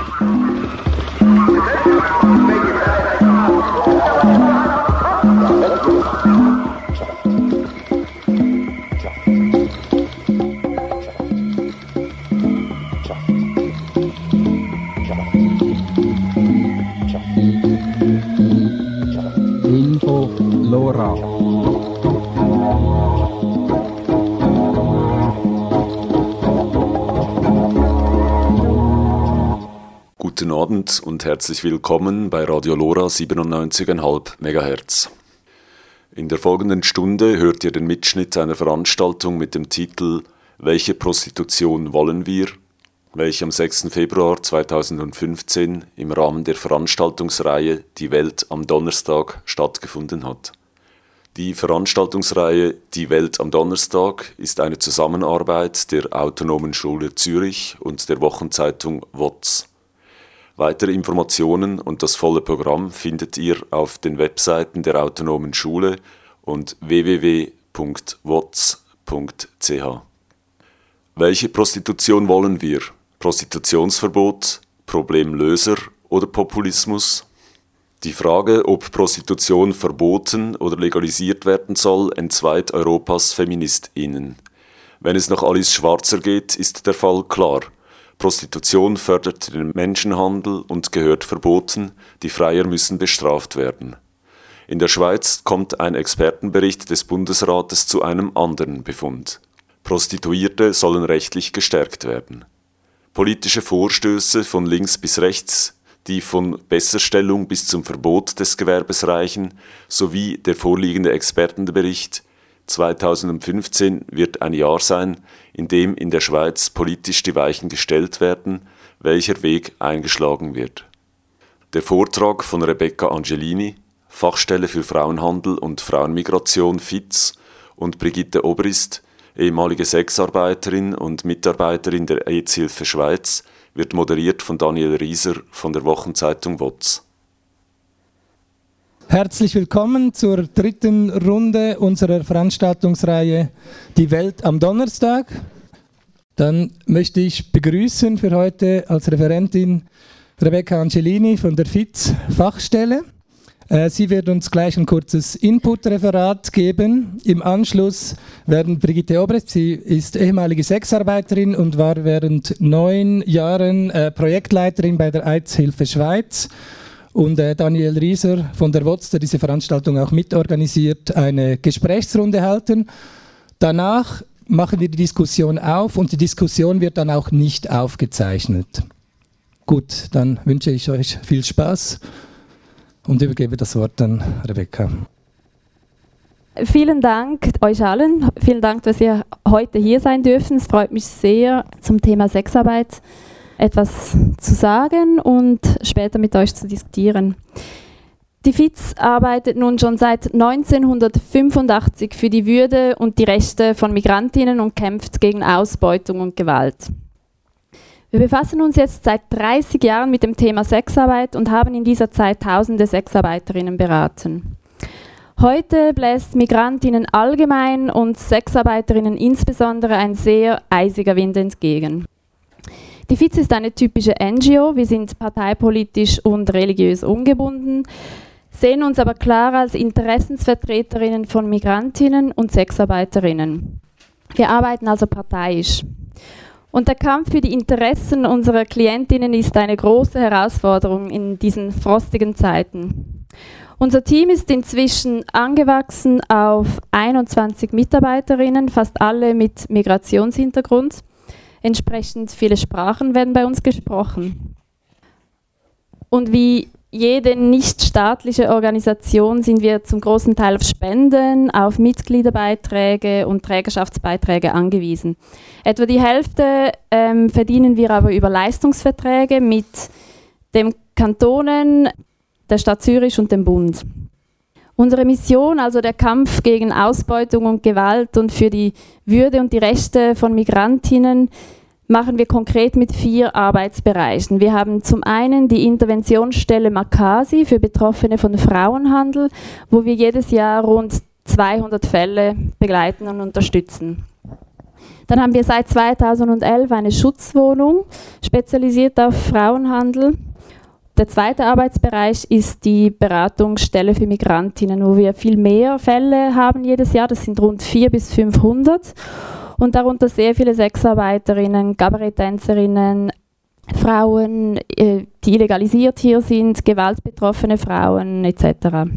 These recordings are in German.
Abend und herzlich willkommen bei Radio Lora 97,5 MHz. In der folgenden Stunde hört ihr den Mitschnitt einer Veranstaltung mit dem Titel Welche Prostitution wollen wir? welche am 6. Februar 2015 im Rahmen der Veranstaltungsreihe Die Welt am Donnerstag stattgefunden hat. Die Veranstaltungsreihe Die Welt am Donnerstag ist eine Zusammenarbeit der Autonomen Schule Zürich und der Wochenzeitung WOTS. Weitere Informationen und das volle Programm findet ihr auf den Webseiten der Autonomen Schule und www.wots.ch. Welche Prostitution wollen wir? Prostitutionsverbot, Problemlöser oder Populismus? Die Frage, ob Prostitution verboten oder legalisiert werden soll, entzweit Europas Feministinnen. Wenn es nach Alice Schwarzer geht, ist der Fall klar – Prostitution fördert den Menschenhandel und gehört verboten, die Freier müssen bestraft werden. In der Schweiz kommt ein Expertenbericht des Bundesrates zu einem anderen Befund. Prostituierte sollen rechtlich gestärkt werden. Politische Vorstöße von links bis rechts, die von Besserstellung bis zum Verbot des Gewerbes reichen, sowie der vorliegende Expertenbericht 2015 wird ein Jahr sein, in dem in der Schweiz politisch die Weichen gestellt werden, welcher Weg eingeschlagen wird. Der Vortrag von Rebecca Angelini, Fachstelle für Frauenhandel und Frauenmigration FITZ und Brigitte Obrist, ehemalige Sexarbeiterin und Mitarbeiterin der AIDS-Hilfe Schweiz, wird moderiert von Daniel Rieser von der Wochenzeitung WOTS. Herzlich willkommen zur dritten Runde unserer Veranstaltungsreihe Die Welt am Donnerstag. Dann möchte ich begrüßen für heute als Referentin Rebecca Angelini von der FITZ Fachstelle. Äh, sie wird uns gleich ein kurzes Input-Referat geben. Im Anschluss werden Brigitte Obrest, sie ist ehemalige Sexarbeiterin und war während neun Jahren äh, Projektleiterin bei der AIDS-Hilfe Schweiz und äh, Daniel Rieser von der WOTS, der diese Veranstaltung auch mitorganisiert, eine Gesprächsrunde halten. Danach machen wir die Diskussion auf und die Diskussion wird dann auch nicht aufgezeichnet. Gut, dann wünsche ich euch viel Spaß und übergebe das Wort an Rebecca. Vielen Dank euch allen. Vielen Dank, dass ihr heute hier sein dürfen. Es freut mich sehr zum Thema Sexarbeit etwas zu sagen und später mit euch zu diskutieren. Die FIZ arbeitet nun schon seit 1985 für die Würde und die Rechte von Migrantinnen und kämpft gegen Ausbeutung und Gewalt. Wir befassen uns jetzt seit 30 Jahren mit dem Thema Sexarbeit und haben in dieser Zeit tausende Sexarbeiterinnen beraten. Heute bläst Migrantinnen allgemein und Sexarbeiterinnen insbesondere ein sehr eisiger Wind entgegen. Die FIZ ist eine typische NGO. Wir sind parteipolitisch und religiös ungebunden, sehen uns aber klar als Interessensvertreterinnen von Migrantinnen und Sexarbeiterinnen. Wir arbeiten also parteiisch. Und der Kampf für die Interessen unserer Klientinnen ist eine große Herausforderung in diesen frostigen Zeiten. Unser Team ist inzwischen angewachsen auf 21 Mitarbeiterinnen, fast alle mit Migrationshintergrund. Entsprechend viele Sprachen werden bei uns gesprochen. Und wie jede nichtstaatliche Organisation sind wir zum großen Teil auf Spenden, auf Mitgliederbeiträge und Trägerschaftsbeiträge angewiesen. Etwa die Hälfte ähm, verdienen wir aber über Leistungsverträge mit dem Kantonen, der Stadt Zürich und dem Bund. Unsere Mission, also der Kampf gegen Ausbeutung und Gewalt und für die Würde und die Rechte von Migrantinnen, machen wir konkret mit vier Arbeitsbereichen. Wir haben zum einen die Interventionsstelle Makasi für Betroffene von Frauenhandel, wo wir jedes Jahr rund 200 Fälle begleiten und unterstützen. Dann haben wir seit 2011 eine Schutzwohnung, spezialisiert auf Frauenhandel. Der zweite Arbeitsbereich ist die Beratungsstelle für Migrantinnen, wo wir viel mehr Fälle haben jedes Jahr. Das sind rund 400 bis 500 und darunter sehr viele Sexarbeiterinnen, Kabaretttänzerinnen, Frauen, äh, die illegalisiert hier sind, gewaltbetroffene Frauen etc.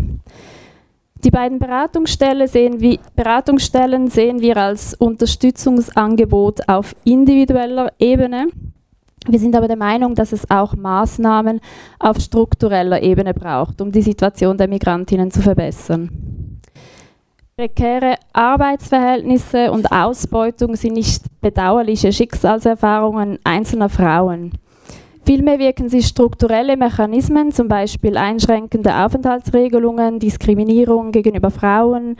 Die beiden Beratungsstellen sehen, wir, Beratungsstellen sehen wir als Unterstützungsangebot auf individueller Ebene. Wir sind aber der Meinung, dass es auch Maßnahmen auf struktureller Ebene braucht, um die Situation der Migrantinnen zu verbessern. Prekäre Arbeitsverhältnisse und Ausbeutung sind nicht bedauerliche Schicksalserfahrungen einzelner Frauen. Vielmehr wirken sie strukturelle Mechanismen, zum Beispiel einschränkende Aufenthaltsregelungen, Diskriminierung gegenüber Frauen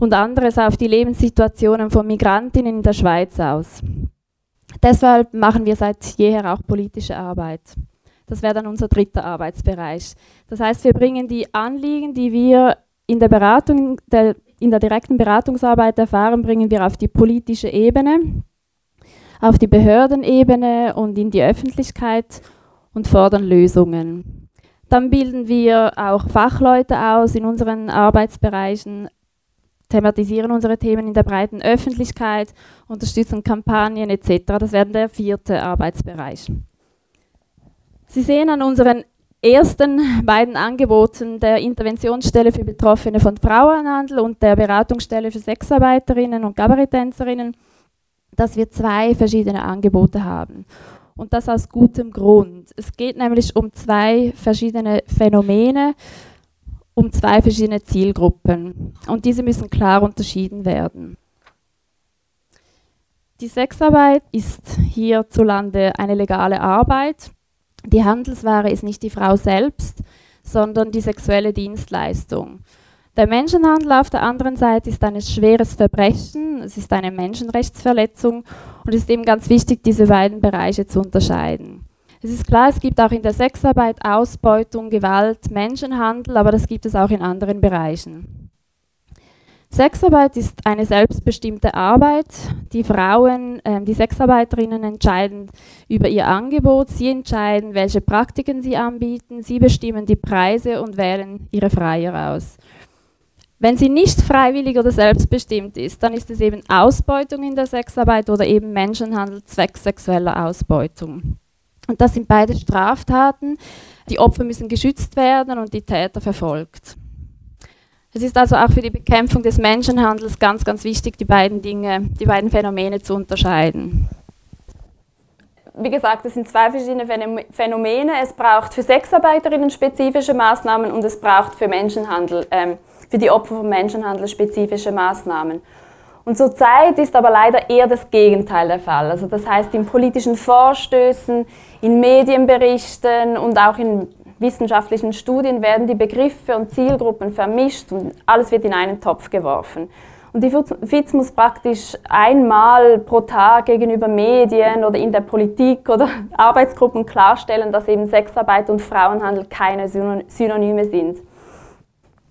und anderes auf die Lebenssituationen von Migrantinnen in der Schweiz aus. Deshalb machen wir seit jeher auch politische Arbeit. Das wäre dann unser dritter Arbeitsbereich. Das heißt, wir bringen die Anliegen, die wir in der Beratung, der, in der direkten Beratungsarbeit erfahren, bringen wir auf die politische Ebene auf die Behördenebene und in die Öffentlichkeit und fordern Lösungen. Dann bilden wir auch Fachleute aus in unseren Arbeitsbereichen, thematisieren unsere Themen in der breiten Öffentlichkeit, unterstützen Kampagnen etc. Das wäre der vierte Arbeitsbereich. Sie sehen an unseren ersten beiden Angeboten der Interventionsstelle für Betroffene von Frauenhandel und der Beratungsstelle für Sexarbeiterinnen und Kabaretttänzerinnen, dass wir zwei verschiedene Angebote haben. Und das aus gutem Grund. Es geht nämlich um zwei verschiedene Phänomene, um zwei verschiedene Zielgruppen. Und diese müssen klar unterschieden werden. Die Sexarbeit ist hierzulande eine legale Arbeit. Die Handelsware ist nicht die Frau selbst, sondern die sexuelle Dienstleistung. Der Menschenhandel auf der anderen Seite ist ein schweres Verbrechen, es ist eine Menschenrechtsverletzung und es ist eben ganz wichtig, diese beiden Bereiche zu unterscheiden. Es ist klar, es gibt auch in der Sexarbeit Ausbeutung, Gewalt, Menschenhandel, aber das gibt es auch in anderen Bereichen. Sexarbeit ist eine selbstbestimmte Arbeit. Die Frauen, äh, die Sexarbeiterinnen entscheiden über ihr Angebot, sie entscheiden, welche Praktiken sie anbieten, sie bestimmen die Preise und wählen ihre Freier aus. Wenn sie nicht freiwillig oder selbstbestimmt ist, dann ist es eben Ausbeutung in der Sexarbeit oder eben Menschenhandel zwecks sexueller Ausbeutung. Und das sind beide Straftaten. Die Opfer müssen geschützt werden und die Täter verfolgt. Es ist also auch für die Bekämpfung des Menschenhandels ganz, ganz wichtig, die beiden Dinge, die beiden Phänomene zu unterscheiden. Wie gesagt, es sind zwei verschiedene Phänomene. Es braucht für Sexarbeiterinnen spezifische Maßnahmen und es braucht für Menschenhandel ähm, für die Opfer von Menschenhandel spezifische Maßnahmen. Und zurzeit ist aber leider eher das Gegenteil der Fall. Also das heißt, in politischen Vorstößen, in Medienberichten und auch in wissenschaftlichen Studien werden die Begriffe und Zielgruppen vermischt und alles wird in einen Topf geworfen. Und die FIZ muss praktisch einmal pro Tag gegenüber Medien oder in der Politik oder Arbeitsgruppen klarstellen, dass eben Sexarbeit und Frauenhandel keine Synonyme sind.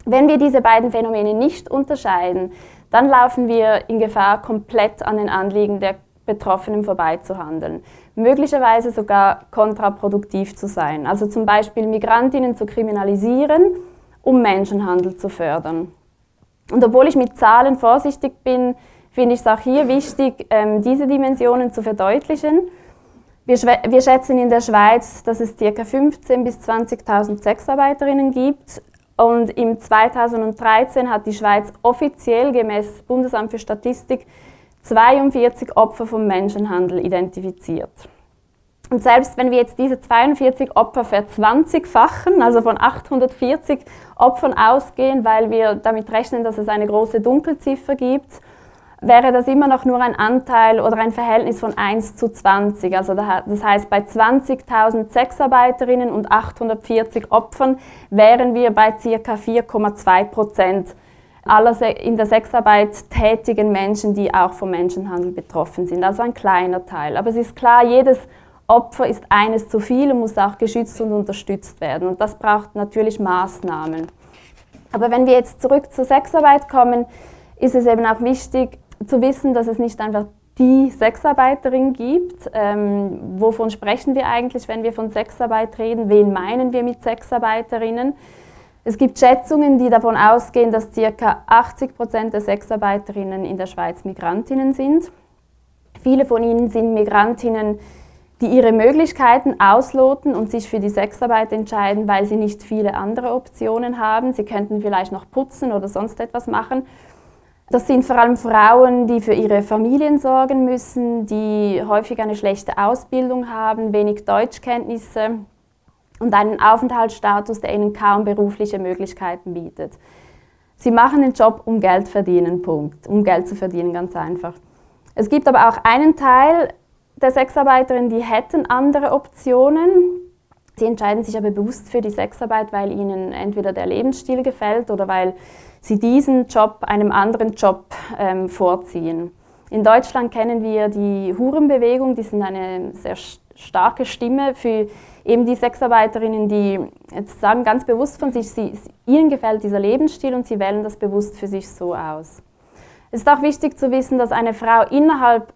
Wenn wir diese beiden Phänomene nicht unterscheiden, dann laufen wir in Gefahr, komplett an den Anliegen der Betroffenen vorbeizuhandeln. Möglicherweise sogar kontraproduktiv zu sein. Also zum Beispiel Migrantinnen zu kriminalisieren, um Menschenhandel zu fördern. Und obwohl ich mit Zahlen vorsichtig bin, finde ich es auch hier wichtig, ähm, diese Dimensionen zu verdeutlichen. Wir, schätzen in der Schweiz, dass es ca. 15.000 bis 20.000 Sexarbeiterinnen gibt. Und im 2013 hat die Schweiz offiziell gemäß Bundesamt für Statistik 42 Opfer vom Menschenhandel identifiziert. Und selbst wenn wir jetzt diese 42 Opfer verzwanzigfachen, also von 840 Opfern ausgehen, weil wir damit rechnen, dass es eine große Dunkelziffer gibt, wäre das immer noch nur ein Anteil oder ein Verhältnis von 1 zu 20. Also das heißt, bei 20.000 Sexarbeiterinnen und 840 Opfern wären wir bei ca. 4,2 Prozent aller in der Sexarbeit tätigen Menschen, die auch vom Menschenhandel betroffen sind. Also ein kleiner Teil. Aber es ist klar, jedes Opfer ist eines zu viel und muss auch geschützt und unterstützt werden. Und das braucht natürlich Maßnahmen. Aber wenn wir jetzt zurück zur Sexarbeit kommen, ist es eben auch wichtig, zu wissen, dass es nicht einfach die Sexarbeiterin gibt. Ähm, wovon sprechen wir eigentlich, wenn wir von Sexarbeit reden? Wen meinen wir mit Sexarbeiterinnen? Es gibt Schätzungen, die davon ausgehen, dass ca. 80 Prozent der Sexarbeiterinnen in der Schweiz Migrantinnen sind. Viele von ihnen sind Migrantinnen, die ihre Möglichkeiten ausloten und sich für die Sexarbeit entscheiden, weil sie nicht viele andere Optionen haben. Sie könnten vielleicht noch putzen oder sonst etwas machen. Das sind vor allem Frauen, die für ihre Familien sorgen müssen, die häufig eine schlechte Ausbildung haben, wenig Deutschkenntnisse und einen Aufenthaltsstatus, der ihnen kaum berufliche Möglichkeiten bietet. Sie machen den Job, um Geld verdienen, Punkt. Um Geld zu verdienen, ganz einfach. Es gibt aber auch einen Teil der Sexarbeiterinnen, die hätten andere Optionen. Sie entscheiden sich aber bewusst für die Sexarbeit, weil ihnen entweder der Lebensstil gefällt oder weil sie diesen Job einem anderen Job ähm, vorziehen. In Deutschland kennen wir die Hurenbewegung, die sind eine sehr starke Stimme für eben die Sexarbeiterinnen, die jetzt sagen ganz bewusst von sich, sie, ihnen gefällt dieser Lebensstil und sie wählen das bewusst für sich so aus. Es ist auch wichtig zu wissen, dass eine Frau innerhalb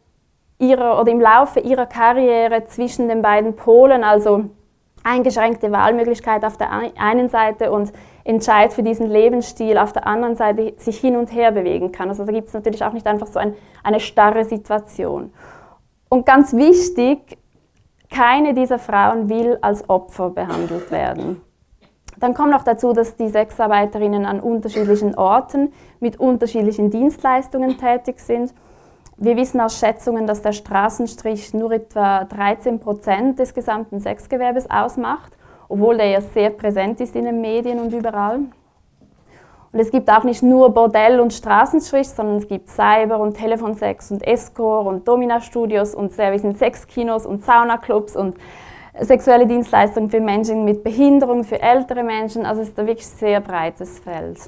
ihrer oder im Laufe ihrer Karriere zwischen den beiden Polen, also eingeschränkte Wahlmöglichkeit auf der einen Seite und Entscheid für diesen Lebensstil auf der anderen Seite sich hin und her bewegen kann. Also da gibt es natürlich auch nicht einfach so ein, eine starre Situation. Und ganz wichtig, keine dieser Frauen will als Opfer behandelt werden. Dann kommt noch dazu, dass die Sexarbeiterinnen an unterschiedlichen Orten mit unterschiedlichen Dienstleistungen tätig sind. Wir wissen aus Schätzungen, dass der Straßenstrich nur etwa 13 Prozent des gesamten Sexgewerbes ausmacht, obwohl der ja sehr präsent ist in den Medien und überall. Und es gibt auch nicht nur Bordell und Straßenstrich, sondern es gibt Cyber- und Telefonsex und Escort und Domina-Studios und Service in Sexkinos und Saunaclubs und sexuelle Dienstleistungen für Menschen mit Behinderung, für ältere Menschen. Also es ist ein wirklich sehr breites Feld.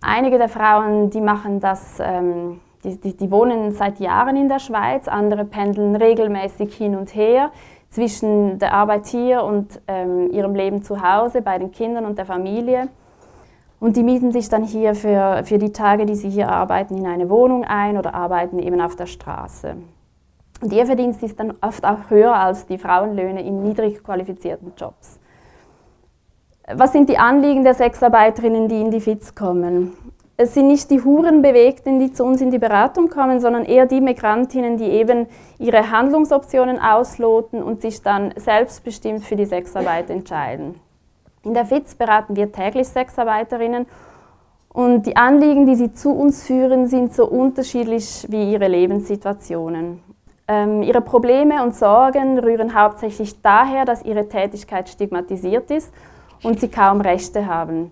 Einige der Frauen, die machen das, ähm, die, die, die wohnen seit Jahren in der Schweiz, andere pendeln regelmäßig hin und her zwischen der Arbeit hier und ähm, ihrem Leben zu Hause bei den Kindern und der Familie. Und die mieten sich dann hier für, für die Tage, die sie hier arbeiten, in eine Wohnung ein oder arbeiten eben auf der Straße. Und ihr Verdienst ist dann oft auch höher als die Frauenlöhne in niedrig qualifizierten Jobs. Was sind die Anliegen der Sexarbeiterinnen, die in die FITS kommen? Es sind nicht die Hurenbewegten, die zu uns in die Beratung kommen, sondern eher die Migrantinnen, die eben ihre Handlungsoptionen ausloten und sich dann selbstbestimmt für die Sexarbeit entscheiden. In der FITS beraten wir täglich Sexarbeiterinnen und die Anliegen, die sie zu uns führen, sind so unterschiedlich wie ihre Lebenssituationen. Ähm, ihre Probleme und Sorgen rühren hauptsächlich daher, dass ihre Tätigkeit stigmatisiert ist und sie kaum Rechte haben.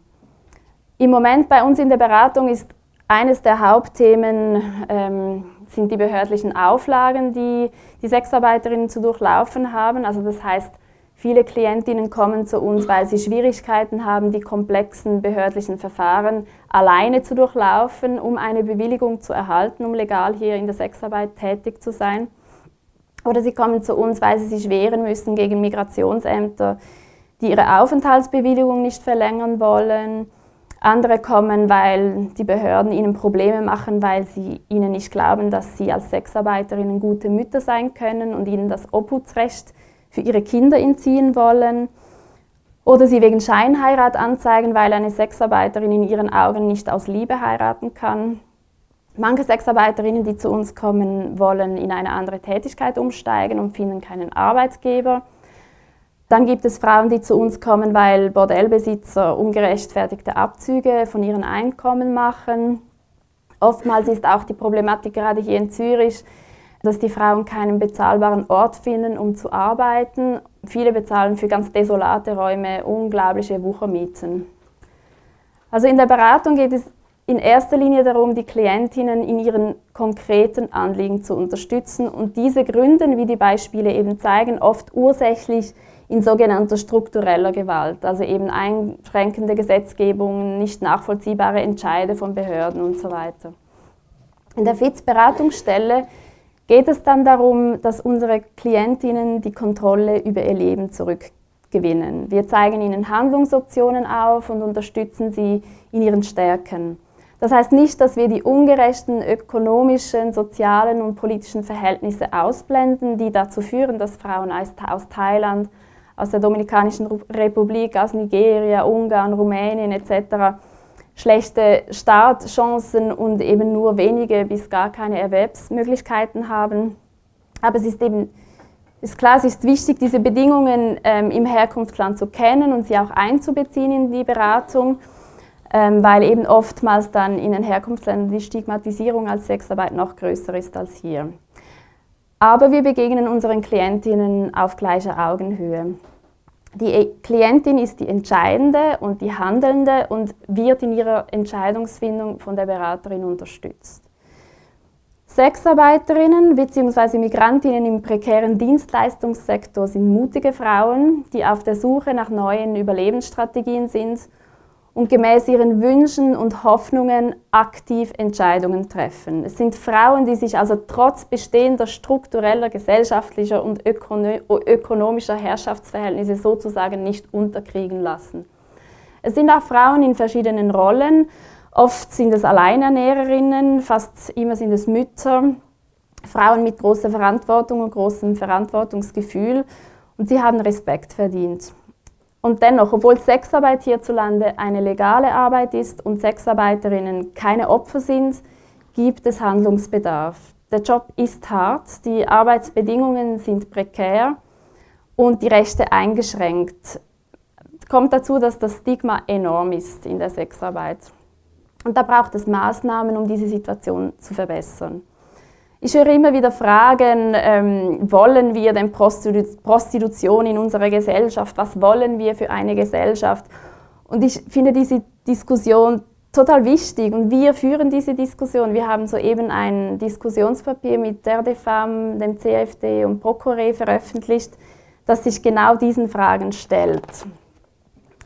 Im Moment bei uns in der Beratung ist eines der Hauptthemen ähm, sind die behördlichen Auflagen, die die Sexarbeiterinnen zu durchlaufen haben. Also das heißt, Viele Klientinnen kommen zu uns, weil sie Schwierigkeiten haben, die komplexen behördlichen Verfahren alleine zu durchlaufen, um eine Bewilligung zu erhalten, um legal hier in der Sexarbeit tätig zu sein. Oder sie kommen zu uns, weil sie sich wehren müssen gegen Migrationsämter, die ihre Aufenthaltsbewilligung nicht verlängern wollen. Andere kommen, weil die Behörden ihnen Probleme machen, weil sie ihnen nicht glauben, dass sie als Sexarbeiterinnen gute Mütter sein können und ihnen das Obhutsrecht für ihre Kinder entziehen wollen oder sie wegen Scheinheirat anzeigen, weil eine Sexarbeiterin in ihren Augen nicht aus Liebe heiraten kann. Manche Sexarbeiterinnen, die zu uns kommen, wollen in eine andere Tätigkeit umsteigen und finden keinen Arbeitgeber. Dann gibt es Frauen, die zu uns kommen, weil Bordellbesitzer ungerechtfertigte Abzüge von ihren Einkommen machen. Oftmals ist auch die Problematik gerade hier in Zürich, dass die Frauen keinen bezahlbaren Ort finden, um zu arbeiten. Viele bezahlen für ganz desolate Räume unglaubliche Wuchermieten. Also in der Beratung geht es in erster Linie darum, die Klientinnen in ihren konkreten Anliegen zu unterstützen und diese gründen, wie die Beispiele eben zeigen, oft ursächlich in sogenannter struktureller Gewalt, also eben einschränkende Gesetzgebungen, nicht nachvollziehbare Entscheide von Behörden und so weiter. In der FITS-Beratungsstelle geht es dann darum, dass unsere Klientinnen die Kontrolle über ihr Leben zurückgewinnen. Wir zeigen ihnen Handlungsoptionen auf und unterstützen sie in ihren Stärken. Das heißt nicht, dass wir die ungerechten ökonomischen, sozialen und politischen Verhältnisse ausblenden, die dazu führen, dass Frauen aus Thailand, aus der Dominikanischen Republik, aus Nigeria, Ungarn, Rumänien etc. schlechte Startchancen und eben nur wenige bis gar keine Erwerbsmöglichkeiten haben. Aber es ist eben ist klar, es ist wichtig, diese Bedingungen ähm, im Herkunftsland zu kennen und sie auch einzubeziehen in die Beratung ähm, weil eben oftmals dann in den Herkunftsländern die Stigmatisierung als Sexarbeit noch größer ist als hier. Aber wir begegnen unseren Klientinnen auf gleicher Augenhöhe. Die e- Klientin ist die Entscheidende und die Handelnde und wird in ihrer Entscheidungsfindung von der Beraterin unterstützt. Sexarbeiterinnen bzw. Migrantinnen im prekären Dienstleistungssektor sind mutige Frauen, die auf der Suche nach neuen Überlebensstrategien sind und gemäß ihren Wünschen und Hoffnungen aktiv Entscheidungen treffen. Es sind Frauen, die sich also trotz bestehender struktureller, gesellschaftlicher und ökonomischer Herrschaftsverhältnisse sozusagen nicht unterkriegen lassen. Es sind auch Frauen in verschiedenen Rollen. Oft sind es Alleinernährerinnen, fast immer sind es Mütter, Frauen mit großer Verantwortung und großem Verantwortungsgefühl und sie haben Respekt verdient. Und dennoch, obwohl Sexarbeit hierzulande eine legale Arbeit ist und Sexarbeiterinnen keine Opfer sind, gibt es Handlungsbedarf. Der Job ist hart, die Arbeitsbedingungen sind prekär und die Rechte eingeschränkt. Kommt dazu, dass das Stigma enorm ist in der Sexarbeit. Und da braucht es Maßnahmen, um diese Situation zu verbessern. Ich höre immer wieder Fragen, ähm, wollen wir denn Prostitu Prostitution in unserer Gesellschaft? Was wollen wir für eine Gesellschaft? Und ich finde diese Diskussion total wichtig und wir führen diese Diskussion. Wir haben soeben ein Diskussionspapier mit der DFAM, dem CFD und Procore veröffentlicht, das sich genau diesen Fragen stellt.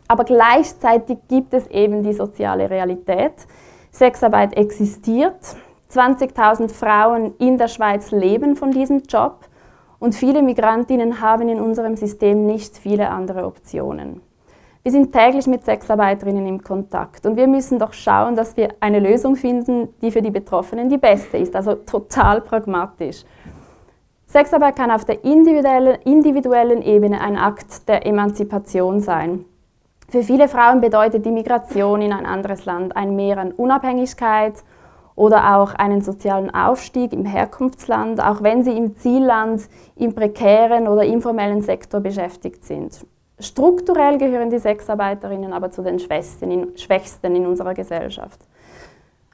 Aber gleichzeitig gibt es eben die soziale Realität. Sexarbeit existiert. 20.000 Frauen in der Schweiz leben von diesem Job und viele Migrantinnen haben in unserem System nicht viele andere Optionen. Wir sind täglich mit Sexarbeiterinnen im Kontakt und wir müssen doch schauen, dass wir eine Lösung finden, die für die Betroffenen die beste ist, also total pragmatisch. Sexarbeit kann auf der individuellen, individuellen Ebene ein Akt der Emanzipation sein. Für viele Frauen bedeutet die Migration in ein anderes Land ein Mehr an Unabhängigkeit, oder auch einen sozialen Aufstieg im Herkunftsland, auch wenn sie im Zielland im prekären oder informellen Sektor beschäftigt sind. Strukturell gehören die Sexarbeiterinnen aber zu den Schwächsten in unserer Gesellschaft.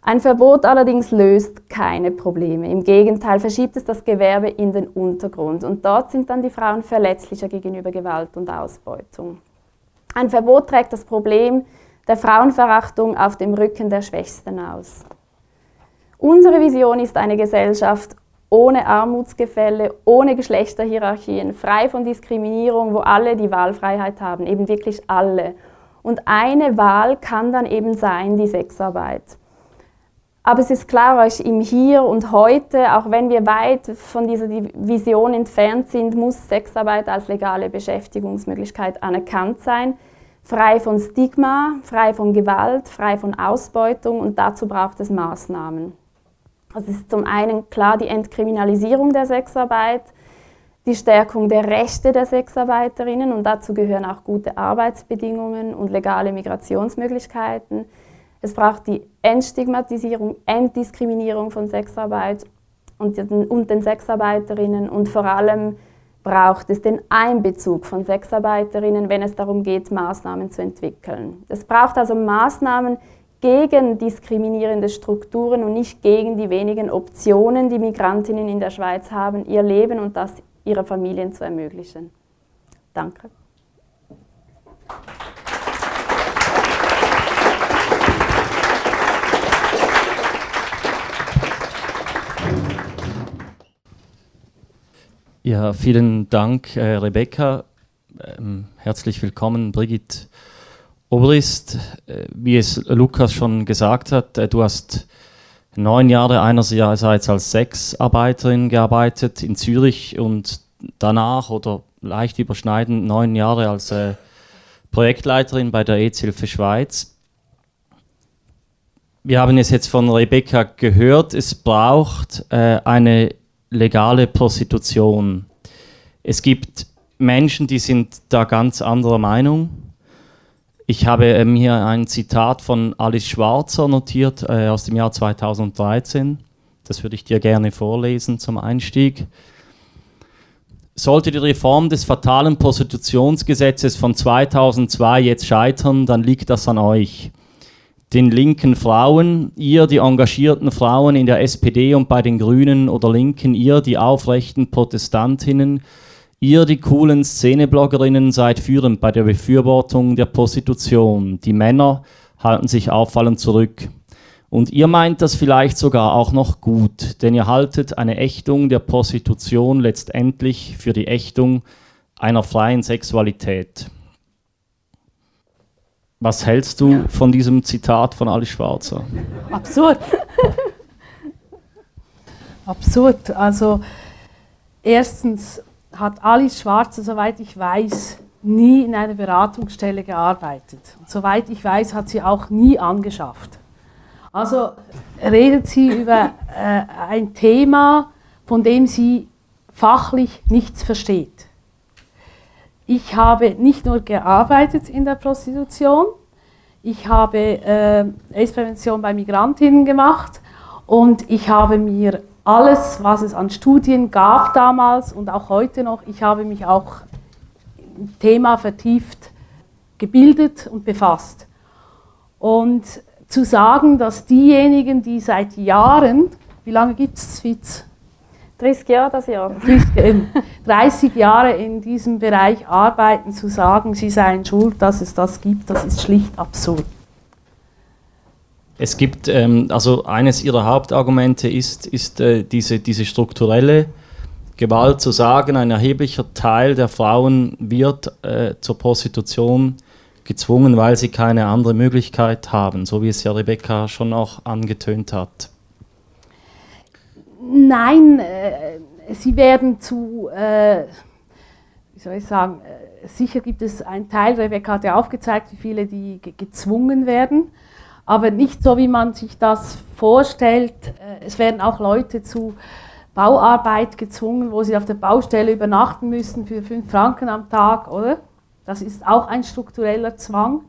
Ein Verbot allerdings löst keine Probleme. Im Gegenteil verschiebt es das Gewerbe in den Untergrund und dort sind dann die Frauen verletzlicher gegenüber Gewalt und Ausbeutung. Ein Verbot trägt das Problem der Frauenverachtung auf dem Rücken der Schwächsten aus. Unsere Vision ist eine Gesellschaft ohne Armutsgefälle, ohne Geschlechterhierarchien, frei von Diskriminierung, wo alle die Wahlfreiheit haben, eben wirklich alle. Und eine Wahl kann dann eben sein die Sexarbeit. Aber es ist klar, euch im Hier und Heute, auch wenn wir weit von dieser Vision entfernt sind, muss Sexarbeit als legale Beschäftigungsmöglichkeit anerkannt sein frei von Stigma, frei von Gewalt, frei von Ausbeutung und dazu braucht es Maßnahmen. Also es ist zum einen klar die Entkriminalisierung der Sexarbeit, die Stärkung der Rechte der Sexarbeiterinnen und dazu gehören auch gute Arbeitsbedingungen und legale Migrationsmöglichkeiten. Es braucht die Entstigmatisierung, Entdiskriminierung von Sexarbeit und den, und den Sexarbeiterinnen und vor allem braucht es den Einbezug von Sexarbeiterinnen, wenn es darum geht, Maßnahmen zu entwickeln. Es braucht also Maßnahmen, gegen diskriminierende Strukturen und nicht gegen die wenigen Optionen, die Migrantinnen in der Schweiz haben, ihr Leben und das ihrer Familien zu ermöglichen. Danke. Ja, vielen Dank, äh, Rebecca. Ähm, herzlich willkommen, Brigitte Oberist, äh, wie es Lukas schon gesagt hat, äh, du hast neun Jahre einerseits als Sexarbeiterin gearbeitet in Zürich und danach oder leicht überschneidend neun Jahre als äh, Projektleiterin bei der EZ-Hilfe Schweiz. wir haben es jetzt von Rebecca gehört, es braucht äh, eine legale Prostitution. Es gibt Menschen, die sind da ganz anderer Meinung. Ich habe äh, mir ein Zitat von Alice Schwarzer notiert äh, aus dem Jahr 2013. Das würde ich dir gerne vorlesen zum Einstieg. Sollte die Reform des fatalen Prostitutionsgesetzes von 2002 jetzt scheitern, dann liegt das an euch den linken Frauen, ihr die engagierten Frauen in der SPD und bei den Grünen oder Linken, ihr die aufrechten Protestantinnen, ihr die coolen Szenebloggerinnen seid führend bei der Befürwortung der Prostitution. Die Männer halten sich auffallend zurück. Und ihr meint das vielleicht sogar auch noch gut, denn ihr haltet eine Ächtung der Prostitution letztendlich für die Ächtung einer freien Sexualität. Was hältst du ja. von diesem Zitat von Alice Schwarzer? Absurd. Absurd. Also erstens hat Alice Schwarzer, soweit ich weiß, nie in einer Beratungsstelle gearbeitet. Und soweit ich weiß, hat sie auch nie angeschafft. Also redet sie über äh, ein Thema, von dem sie fachlich nichts versteht. Ich habe nicht nur gearbeitet in der Prostitution, ich habe äh, AIDS-Prävention bei Migrantinnen gemacht und ich habe mir alles, was es an Studien gab damals und auch heute noch, ich habe mich auch im Thema vertieft gebildet und befasst. Und zu sagen, dass diejenigen, die seit Jahren, wie lange gibt es FITS? 30 Jahre das Jahr. 30 Jahre in diesem Bereich arbeiten, zu sagen, sie seien schuld, dass es das gibt, das ist schlicht absurd. Es gibt, ähm, also eines ihrer Hauptargumente ist, ist äh, diese, diese strukturelle Gewalt zu sagen, ein erheblicher Teil der Frauen wird äh, zur Prostitution gezwungen, weil sie keine andere Möglichkeit haben, so wie es ja Rebecca schon auch angetönt hat. Nein, äh, sie werden zu, äh, wie soll ich sagen, äh, sicher gibt es einen Teil, Rebecca hat ja aufgezeigt, wie viele die gezwungen werden, aber nicht so, wie man sich das vorstellt. Äh, es werden auch Leute zu Bauarbeit gezwungen, wo sie auf der Baustelle übernachten müssen für fünf Franken am Tag, oder? Das ist auch ein struktureller Zwang.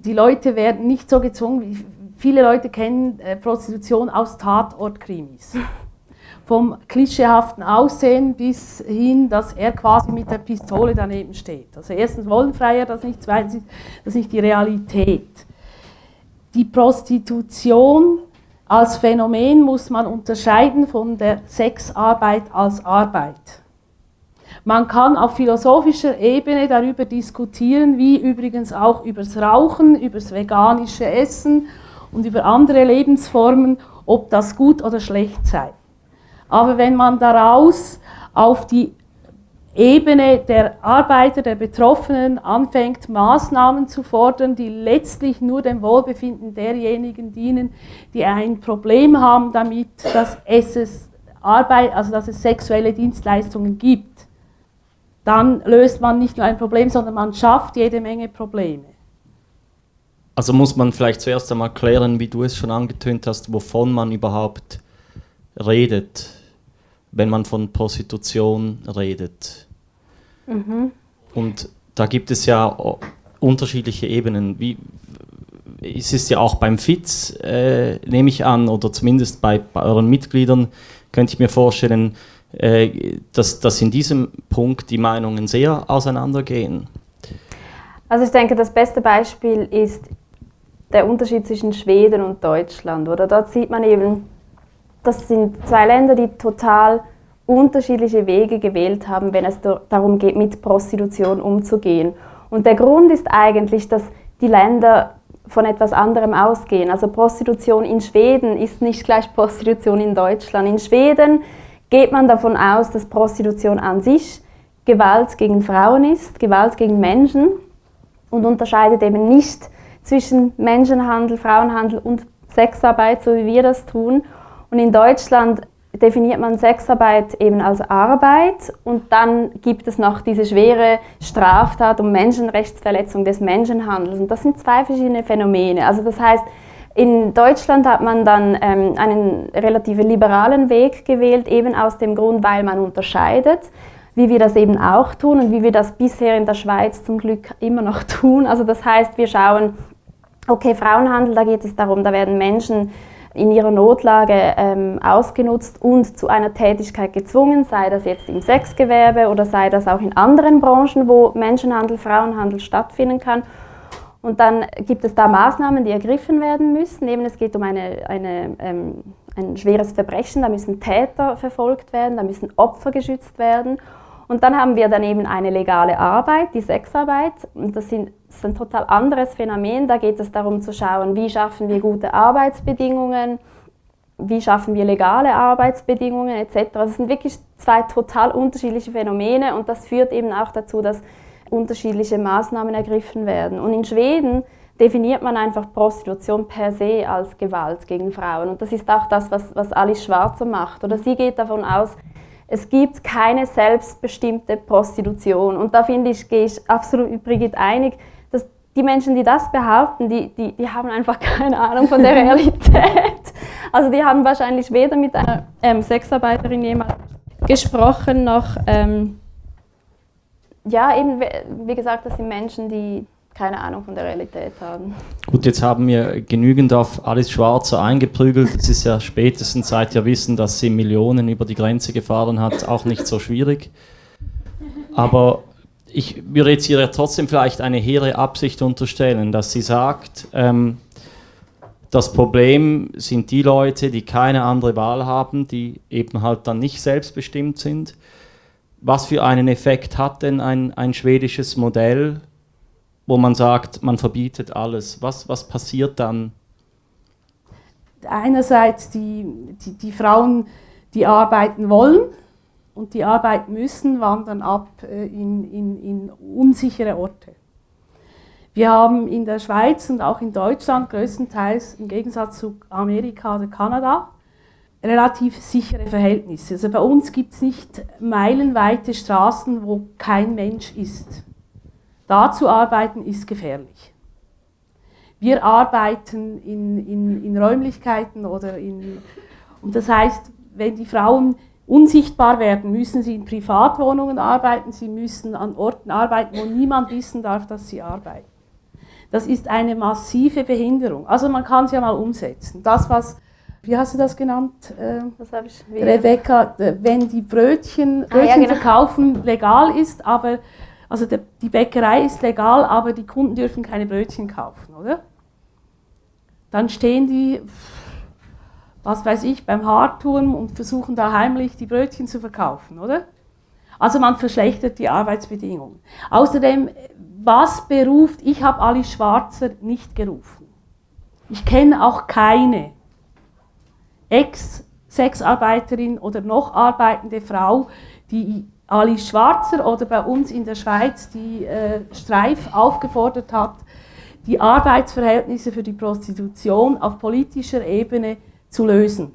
Die Leute werden nicht so gezwungen, Viele Leute kennen äh, Prostitution aus Tatortkrimis. Vom klischeehaften Aussehen bis hin, dass er quasi mit der Pistole daneben steht. Also erstens wollen Freier das nicht, zweitens das ist nicht die Realität. Die Prostitution als Phänomen muss man unterscheiden von der Sexarbeit als Arbeit. Man kann auf philosophischer Ebene darüber diskutieren, wie übrigens auch übers Rauchen, übers veganische Essen und über andere Lebensformen, ob das gut oder schlecht sei. Aber wenn man daraus auf die Ebene der Arbeiter, der Betroffenen anfängt, Maßnahmen zu fordern, die letztlich nur dem Wohlbefinden derjenigen dienen, die ein Problem haben damit, dass es Arbeit, also dass es sexuelle Dienstleistungen gibt, dann löst man nicht nur ein Problem, sondern man schafft jede Menge Probleme. Also muss man vielleicht zuerst einmal klären, wie du es schon angetönt hast, wovon man überhaupt redet, wenn man von Prostitution redet. Mhm. Und da gibt es ja unterschiedliche Ebenen. Wie, es ist ja auch beim FITS, äh, nehme ich an, oder zumindest bei, bei, euren Mitgliedern, könnte ich mir vorstellen, äh, dass, dass in diesem Punkt die Meinungen sehr auseinandergehen. Also ich denke, das beste Beispiel ist der Unterschied zwischen Schweden und Deutschland. Oder dort sieht man eben, das sind zwei Länder, die total unterschiedliche Wege gewählt haben, wenn es darum geht, mit Prostitution umzugehen. Und der Grund ist eigentlich, dass die Länder von etwas anderem ausgehen. Also Prostitution in Schweden ist nicht gleich Prostitution in Deutschland. In Schweden geht man davon aus, dass Prostitution an sich Gewalt gegen Frauen ist, Gewalt gegen Menschen und unterscheidet eben nicht zwischen Menschenhandel, Frauenhandel und Sexarbeit, so wie wir das tun. Und in Deutschland definiert man Sexarbeit eben als Arbeit und dann gibt es noch diese schwere Straftat um Menschenrechtsverletzung des Menschenhandels. Und das sind zwei verschiedene Phänomene. Also das heißt, In Deutschland hat man dann ähm, einen relativ liberalen Weg gewählt, eben aus dem Grund, weil man unterscheidet, wie wir das eben auch tun und wie wir das bisher in der Schweiz zum Glück immer noch tun. Also das heißt, wir schauen, okay, Frauenhandel, da geht es darum, da werden Menschen in ihrer Notlage ähm, ausgenutzt und zu einer Tätigkeit gezwungen, sei das jetzt im Sexgewerbe oder sei das auch in anderen Branchen, wo Menschenhandel, Frauenhandel stattfinden kann. Und dann gibt es da Maßnahmen, die ergriffen werden müssen. Eben es geht um eine, eine, ähm, ein schweres Verbrechen, da müssen Täter verfolgt werden, da müssen Opfer geschützt werden. Und dann haben wir dann eben eine legale Arbeit, die Sexarbeit. Und das, sind, das ist ein total anderes Phänomen. Da geht es darum zu schauen, wie schaffen wir gute Arbeitsbedingungen, wie schaffen wir legale Arbeitsbedingungen etc. Das sind wirklich zwei total unterschiedliche Phänomene und das führt eben auch dazu, dass unterschiedliche Maßnahmen ergriffen werden. Und in Schweden definiert man einfach Prostitution per se als Gewalt gegen Frauen. Und das ist auch das, was, was Alice Schwarzer macht. Oder sie geht davon aus, es gibt keine selbstbestimmte Prostitution. Und da finde ich, gehe ich absolut mit Brigitte einig, die Menschen, die das behaupten, die, die, die haben einfach keine Ahnung von der Realität. Also die haben wahrscheinlich weder mit einer ähm, Sexarbeiterin jemals gesprochen, noch ähm, ja, eben, wie gesagt, das sind Menschen, die keine Ahnung von der Realität haben. Gut, jetzt haben wir genügend auf Alice Schwarzer eingeprügelt. Es ist ja spätestens seit wir wissen, dass sie Millionen über die Grenze gefahren hat, auch nicht so schwierig. Aber ich würde jetzt ihr trotzdem vielleicht eine hehre Absicht unterstellen, dass sie sagt, ähm, das Problem sind die Leute, die keine andere Wahl haben, die eben halt dann nicht selbstbestimmt sind was für einen Effekt hat denn ein, ein schwedisches Modell, wo man sagt, man verbietet alles? Was, was passiert dann? Einerseits die, die, die Frauen, die arbeiten wollen und die arbeiten müssen, wandern ab äh, in, in, in unsichere Orte. Wir haben in der Schweiz und auch in Deutschland größtenteils im Gegensatz zu Amerika oder Kanada relativ sichere Verhältnisse. Also bei uns gibt es nicht meilenweite Straßen, wo kein Mensch ist. Da zu arbeiten ist gefährlich. Wir arbeiten in, in, in Räumlichkeiten oder in... Und das heißt, wenn die Frauen unsichtbar werden, müssen sie in Privatwohnungen arbeiten, sie müssen an Orten arbeiten, wo niemand wissen darf, dass sie arbeiten. Das ist eine massive Behinderung. Also man kann es ja mal umsetzen. Das, was wie hast du das genannt? Äh, das Rebecca, wenn die Brötchen, Brötchen ah, ja, genau. verkaufen legal ist, aber also der, die Bäckerei ist legal, aber die Kunden dürfen keine Brötchen kaufen, oder? Dann stehen die, was weiß ich, beim Hartturm und versuchen da heimlich die Brötchen zu verkaufen, oder? Also man verschlechtert die Arbeitsbedingungen. Außerdem, was beruft, ich habe Alice Schwarzer nicht gerufen. Ich kenne auch keine Ex-Sexarbeiterin oder noch arbeitende Frau, die Alice Schwarzer oder bei uns in der Schweiz die äh, Streif aufgefordert hat, die Arbeitsverhältnisse für die Prostitution auf politischer Ebene zu lösen.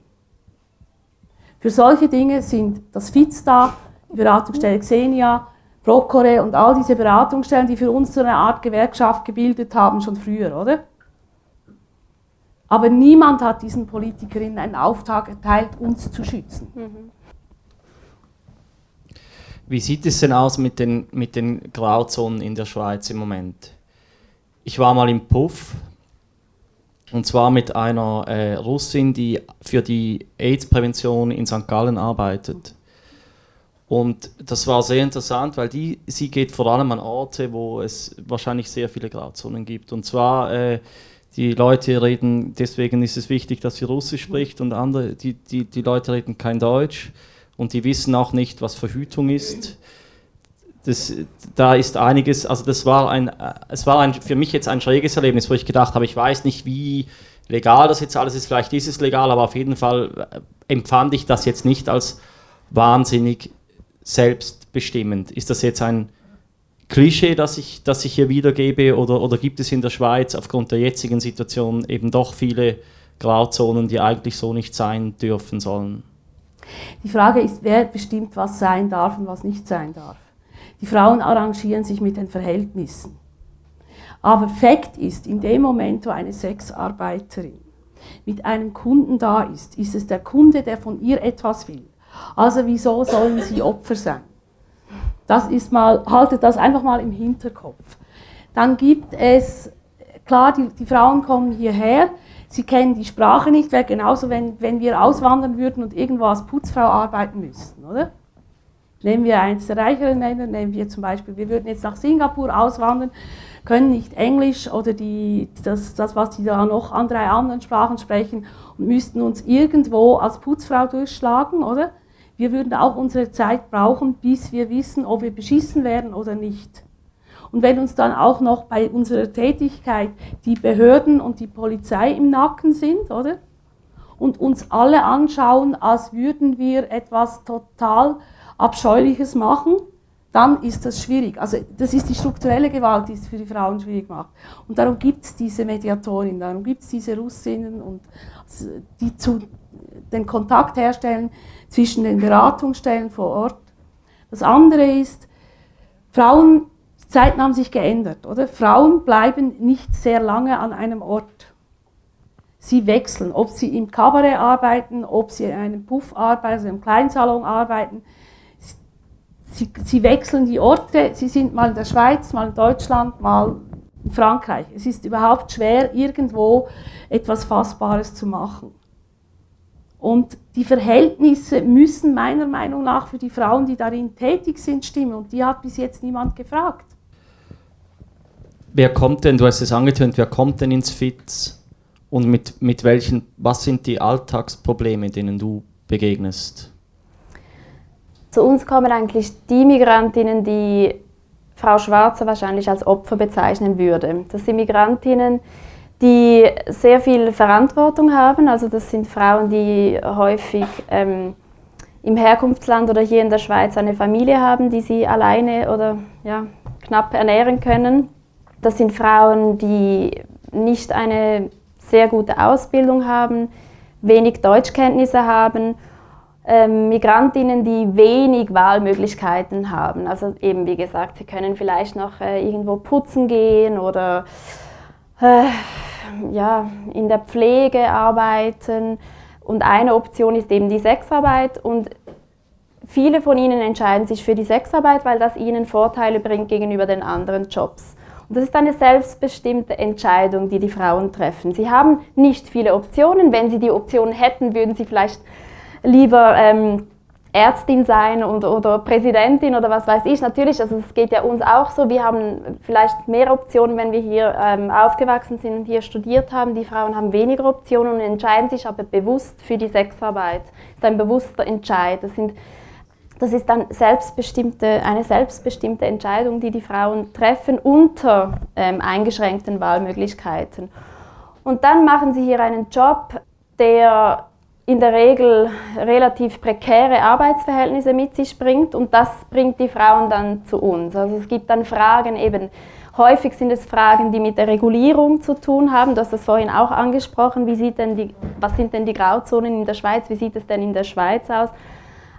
Für solche Dinge sind das FITS da, die Beratungsstelle Xenia, Procore und all diese Beratungsstellen, die für uns so eine Art Gewerkschaft gebildet haben, schon früher, oder? Aber niemand hat diesen Politikerinnen einen Auftrag erteilt, uns zu schützen. Mhm. Wie sieht es denn aus mit den, mit den Grauzonen in der Schweiz im Moment? Ich war mal im Puff und zwar mit einer äh, Russin, die für die AIDS-Prävention in St. Gallen arbeitet. Und das war sehr interessant, weil die, sie geht vor allem an Orte, wo es wahrscheinlich sehr viele Grauzonen gibt. Und zwar äh, die Leute reden, deswegen ist es wichtig, dass sie Russisch spricht und andere, die, die, die Leute reden kein Deutsch und die wissen auch nicht, was Verhütung ist. Das, da ist einiges, also das war ein, es war ein, für mich jetzt ein schräges Erlebnis, wo ich gedacht habe, ich weiß nicht, wie legal das jetzt alles ist, vielleicht ist es legal, aber auf jeden Fall äh, empfand ich das jetzt nicht als wahnsinnig selbstbestimmend. Ist das jetzt ein Klischee, das ich, das ich hier wiedergebe, oder, oder gibt es in der Schweiz aufgrund der jetzigen Situation eben doch viele Grauzonen, die eigentlich so nicht sein dürfen sollen? Die Frage ist, wer bestimmt, was sein darf und was nicht sein darf. Die Frauen arrangieren sich mit den Verhältnissen. Aber Fakt ist, in dem Moment, wo eine Sexarbeiterin mit einem Kunden da ist, ist es der Kunde, der von ihr etwas will. Also wieso sollen sie Opfer sein? Das ist mal, haltet das einfach mal im Hinterkopf. Dann gibt es, klar, die, die Frauen kommen hierher, sie kennen die Sprache nicht, wäre genauso, wenn, wenn wir auswandern würden und irgendwo als Putzfrau arbeiten müssten, oder? Nehmen wir eins der reicheren Länder, nehmen wir zum Beispiel, wir würden jetzt nach Singapur auswandern, können nicht Englisch oder die, das, das, was die da noch an drei anderen Sprachen sprechen und müssten uns irgendwo als Putzfrau durchschlagen, oder? Wir würden auch unsere Zeit brauchen, bis wir wissen, ob wir beschissen werden oder nicht. Und wenn uns dann auch noch bei unserer Tätigkeit die Behörden und die Polizei im Nacken sind, oder? Und uns alle anschauen, als würden wir etwas total Abscheuliches machen, dann ist das schwierig. Also das ist die strukturelle Gewalt, die es für die Frauen schwierig macht. Und darum gibt es diese Mediatorin, darum gibt es diese Russinnen, und die zu, den Kontakt herstellen zwischen den Beratungsstellen vor Ort. Das andere ist, Frauen, die Zeiten haben sich geändert, oder? Frauen bleiben nicht sehr lange an einem Ort. Sie wechseln, ob sie im Kabarett arbeiten, ob sie in einem Puff arbeiten, also im Kleinsalon arbeiten, sie, sie wechseln die Orte, sie sind mal in der Schweiz, mal in Deutschland, mal in Frankreich. Es ist überhaupt schwer, irgendwo etwas Fassbares zu machen. Und die Verhältnisse müssen meiner Meinung nach für die Frauen, die darin tätig sind, stimmen. Und die hat bis jetzt niemand gefragt. Wer kommt denn, du hast es angetönt, wer kommt denn ins FITS? Und mit, mit welchen, was sind die Alltagsprobleme, denen du begegnest? Zu uns kommen eigentlich die Migrantinnen, die Frau Schwarzer wahrscheinlich als Opfer bezeichnen würde. Das sind Migrantinnen, die sehr viel Verantwortung haben. Also das sind Frauen, die häufig ähm, im Herkunftsland oder hier in der Schweiz eine Familie haben, die sie alleine oder ja, knapp ernähren können. Das sind Frauen, die nicht eine sehr gute Ausbildung haben, wenig Deutschkenntnisse haben Migrantinnen, die wenig Wahlmöglichkeiten haben. Also eben wie gesagt, sie können vielleicht noch äh, irgendwo putzen gehen oder äh, ja, in der Pflege arbeiten. Und eine Option ist eben die Sexarbeit. Und viele von ihnen entscheiden sich für die Sexarbeit, weil das ihnen Vorteile bringt gegenüber den anderen Jobs. Und das ist eine selbstbestimmte Entscheidung, die die Frauen treffen. Sie haben nicht viele Optionen. Wenn sie die Optionen hätten, würden sie vielleicht lieber ähm, Ärztin sein und, oder Präsidentin oder was weiß ich. Natürlich, also es geht ja uns auch so. Wir haben vielleicht mehr Optionen, wenn wir hier ähm, aufgewachsen sind und hier studiert haben. Die Frauen haben weniger Optionen und entscheiden sich aber bewusst für die Sexarbeit. Das ist ein bewusster Entscheid. Das, sind, das ist dann selbstbestimmte, eine selbstbestimmte Entscheidung, die die Frauen treffen unter ähm, eingeschränkten Wahlmöglichkeiten. Und dann machen sie hier einen Job, der in der Regel relativ prekäre Arbeitsverhältnisse mit sich bringt und das bringt die Frauen dann zu uns. Also es gibt dann Fragen eben, häufig sind es Fragen, die mit der Regulierung zu tun haben. Du hast das vorhin auch angesprochen, wie sieht denn die, was sind denn die Grauzonen in der Schweiz, wie sieht es denn in der Schweiz aus?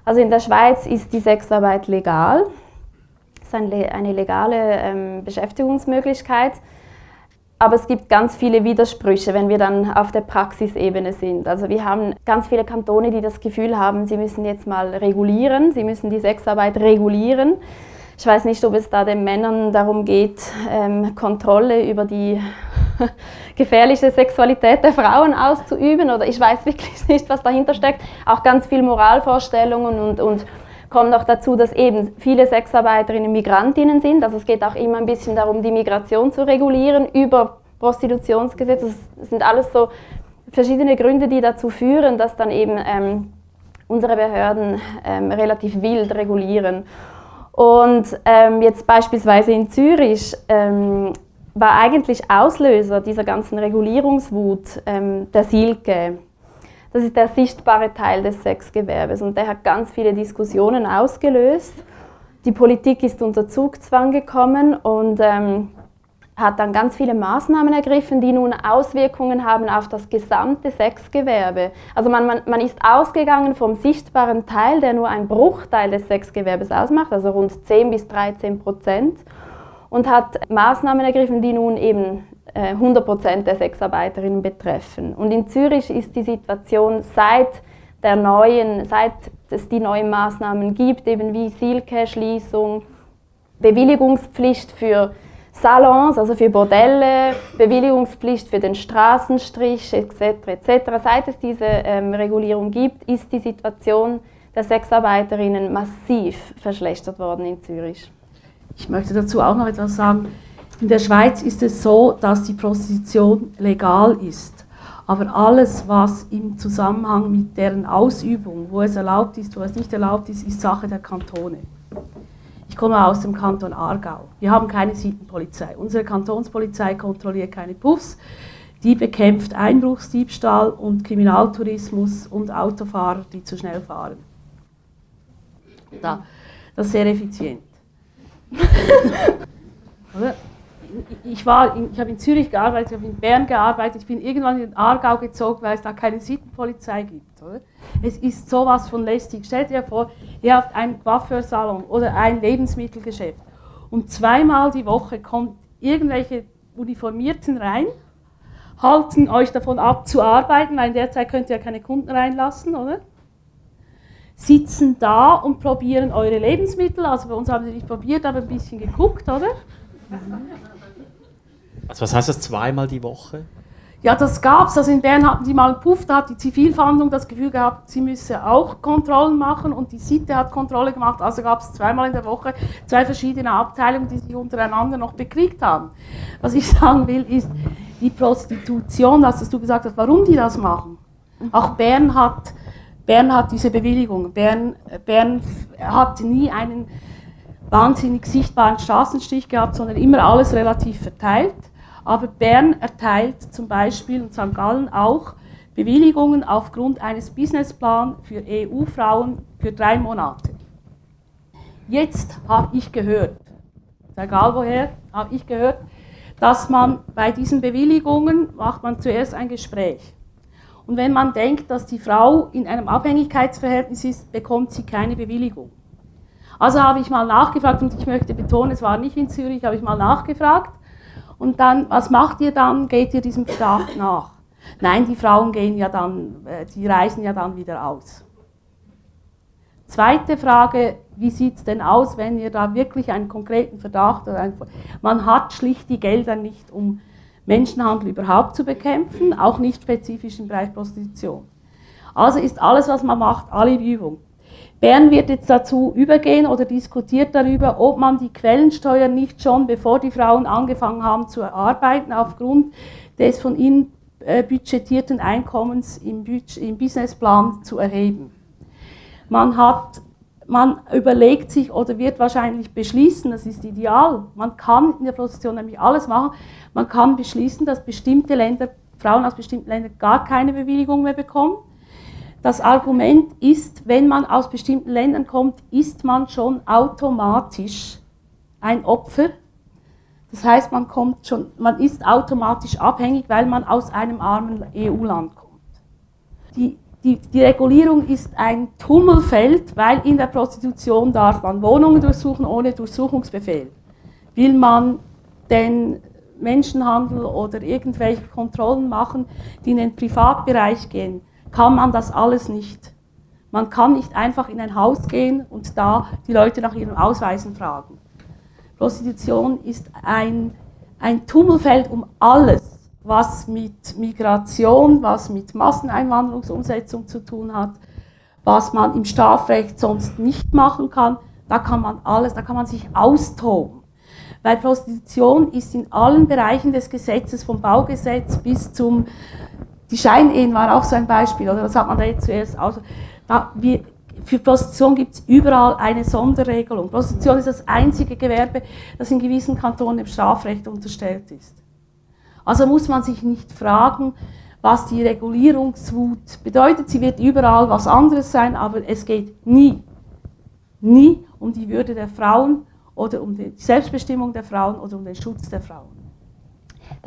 Also in der Schweiz ist die Sexarbeit legal, es ist eine legale ähm, Beschäftigungsmöglichkeit. Aber es gibt ganz viele Widersprüche, wenn wir dann auf der Praxisebene sind. Also wir haben ganz viele Kantone, die das Gefühl haben, sie müssen jetzt mal regulieren, sie müssen die Sexarbeit regulieren. Ich weiß nicht, ob es da den Männern darum geht, ähm, Kontrolle über die gefährliche Sexualität der Frauen auszuüben oder ich weiß wirklich nicht, was dahinter steckt. Auch ganz viel Moralvorstellungen und, und kommt noch dazu, dass eben viele Sexarbeiterinnen Migrantinnen sind. Also es geht auch immer ein bisschen darum, die Migration zu regulieren über Prostitutionsgesetze. Das sind alles so verschiedene Gründe, die dazu führen, dass dann eben ähm, unsere Behörden ähm, relativ wild regulieren. Und ähm, jetzt beispielsweise in Zürich ähm, war eigentlich Auslöser dieser ganzen Regulierungswut ähm, der Silke. Das ist der sichtbare Teil des Sexgewerbes und der hat ganz viele Diskussionen ausgelöst. Die Politik ist unter Zugzwang gekommen und ähm, hat dann ganz viele Maßnahmen ergriffen, die nun Auswirkungen haben auf das gesamte Sexgewerbe. Also man, man, man ist ausgegangen vom sichtbaren Teil, der nur ein Bruchteil des Sexgewerbes ausmacht, also rund 10 bis 13 Prozent, und hat Maßnahmen ergriffen, die nun eben 100% äh, der Sexarbeiterinnen betreffen. Und in Zürich ist die Situation seit der neuen, seit es die neuen Maßnahmen gibt, eben wie Silke-Schließung, Bewilligungspflicht für Salons, also für Bordelle, Bewilligungspflicht für den Straßenstrich etc. etc. Seit es diese ähm, Regulierung gibt, ist die Situation der Sexarbeiterinnen massiv verschlechtert worden in Zürich. Ich möchte dazu auch noch etwas sagen. In der Schweiz ist es so, dass die Prostitution legal ist. Aber alles, was im Zusammenhang mit deren Ausübung, wo es erlaubt ist, wo es nicht erlaubt ist, ist Sache der Kantone. Ich komme aus dem Kanton Aargau. Wir haben keine Sittenpolizei. Unsere Kantonspolizei kontrolliert keine Puffs. Die bekämpft Einbruchsdiebstahl und Kriminaltourismus und Autofahrer, die zu schnell fahren. Da. Das ist sehr effizient. ich, ich habe in Zürich gearbeitet, ich habe in Bern gearbeitet, ich bin irgendwann in den Aargau gezogen, weil es da keine Sittenpolizei gibt. Oder? Es ist sowas von lästig. Stellt dir vor, ihr habt einen Coiffeursalon oder ein Lebensmittelgeschäft und zweimal die Woche kommt irgendwelche Uniformierten rein, halten euch davon ab zu arbeiten, weil in der Zeit könnt ihr ja keine Kunden reinlassen, oder? Sitzen da und probieren eure Lebensmittel. Also bei uns haben sie nicht probiert, aber ein bisschen geguckt, oder? Also was heißt das zweimal die Woche? Ja, das gab es. Also in Bern hatten die mal einen Puff, da hat die Zivilverhandlung das Gefühl gehabt, sie müsse auch Kontrollen machen und die Sitte hat Kontrolle gemacht. Also gab es zweimal in der Woche zwei verschiedene Abteilungen, die sich untereinander noch bekriegt haben. Was ich sagen will, ist die Prostitution, das hast du gesagt hast, warum die das machen. Auch Bern hat, Bern hat diese Bewilligung. Bern, Bern hat nie einen wahnsinnig sichtbaren Straßenstich gehabt, sondern immer alles relativ verteilt. Aber Bern erteilt zum Beispiel und St. Gallen auch Bewilligungen aufgrund eines Businessplans für EU-Frauen für drei Monate. Jetzt habe ich gehört, egal woher, habe ich gehört, dass man bei diesen Bewilligungen macht man zuerst ein Gespräch. Und wenn man denkt, dass die Frau in einem Abhängigkeitsverhältnis ist, bekommt sie keine Bewilligung. Also habe ich mal nachgefragt und ich möchte betonen, es war nicht in Zürich, habe ich mal nachgefragt und dann, was macht ihr dann? Geht ihr diesem Verdacht nach? Nein, die Frauen gehen ja dann, äh, die reisen ja dann wieder aus. Zweite Frage, wie sieht es denn aus, wenn ihr da wirklich einen konkreten Verdacht oder einen, man hat schlicht die Gelder nicht, um Menschenhandel überhaupt zu bekämpfen, auch nicht spezifisch im Bereich Prostitution. Also ist alles, was man macht, alle Übung. Bern wird jetzt dazu übergehen oder diskutiert darüber, ob man die Quellensteuer nicht schon, bevor die Frauen angefangen haben zu arbeiten, aufgrund des von ihnen äh, budgetierten Einkommens im, im Businessplan zu erheben. Man, hat, man überlegt sich oder wird wahrscheinlich beschließen, das ist ideal, man kann in der Prostitution nämlich alles machen, man kann beschließen, dass bestimmte Länder, Frauen aus bestimmten Ländern gar keine Bewilligung mehr bekommen das Argument ist, wenn man aus bestimmten Ländern kommt, ist man schon automatisch ein Opfer. Das heißt, man, kommt schon, man ist automatisch abhängig, weil man aus einem armen EU-Land kommt. Die, die, die Regulierung ist ein Tummelfeld, weil in der Prostitution darf man Wohnungen durchsuchen ohne Durchsuchungsbefehl. Will man den Menschenhandel oder irgendwelche Kontrollen machen, die in den Privatbereich gehen, kann man das alles nicht. Man kann nicht einfach in ein Haus gehen und da die Leute nach ihren Ausweisen fragen. Prostitution ist ein, ein Tummelfeld um alles, was mit Migration, was mit Masseneinwanderungsumsetzung zu tun hat, was man im Strafrecht sonst nicht machen kann. Da kann man alles, da kann man sich austoben. Weil Prostitution ist in allen Bereichen des Gesetzes, vom Baugesetz bis zum die Scheinehen war auch so ein Beispiel, oder? Das hat man da jetzt zuerst aus. Da, wir, für Prostitution gibt es überall eine Sonderregelung. Prostitution ist das einzige Gewerbe, das in gewissen Kantonen im Strafrecht unterstellt ist. Also muss man sich nicht fragen, was die Regulierungswut bedeutet. Sie wird überall was anderes sein, aber es geht nie, nie um die Würde der Frauen oder um die Selbstbestimmung der Frauen oder um den Schutz der Frauen.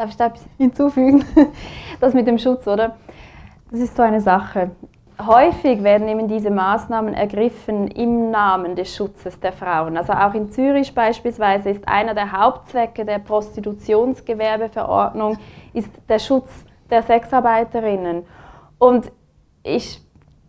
Darf ich da etwas hinzufügen? Das mit dem Schutz, oder? Das ist so eine Sache. häufig werden eben diese Maßnahmen ergriffen im Namen des Schutzes der Frauen. Also auch in Zürich beispielsweise ist einer der Hauptzwecke der Prostitutionsgewerbeverordnung ist der Schutz der Sexarbeiterinnen. Und ich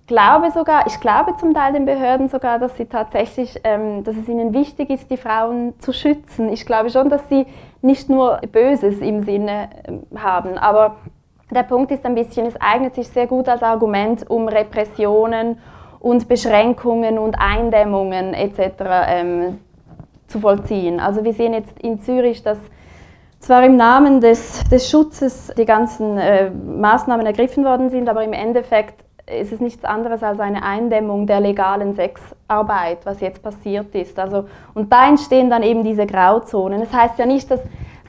glaube sogar, ich glaube zum Teil den Behörden sogar, dass sie tatsächlich, ähm, dass es ihnen wichtig ist, die Frauen zu schützen. Ich glaube schon, dass sie nicht nur Böses im Sinne ähm, haben, aber der Punkt ist ein bisschen, es eignet sich sehr gut als Argument, um Repressionen und Beschränkungen und Eindämmungen etc. Ähm, zu vollziehen. Also wir sehen jetzt in Zürich, dass zwar im Namen des, des Schutzes die ganzen äh, Maßnahmen ergriffen worden sind, aber im Endeffekt ist es nichts anderes als eine Eindämmung der legalen Sexarbeit, was jetzt passiert ist. Also, und da entstehen dann eben diese Grauzonen. Das heißt ja nicht, dass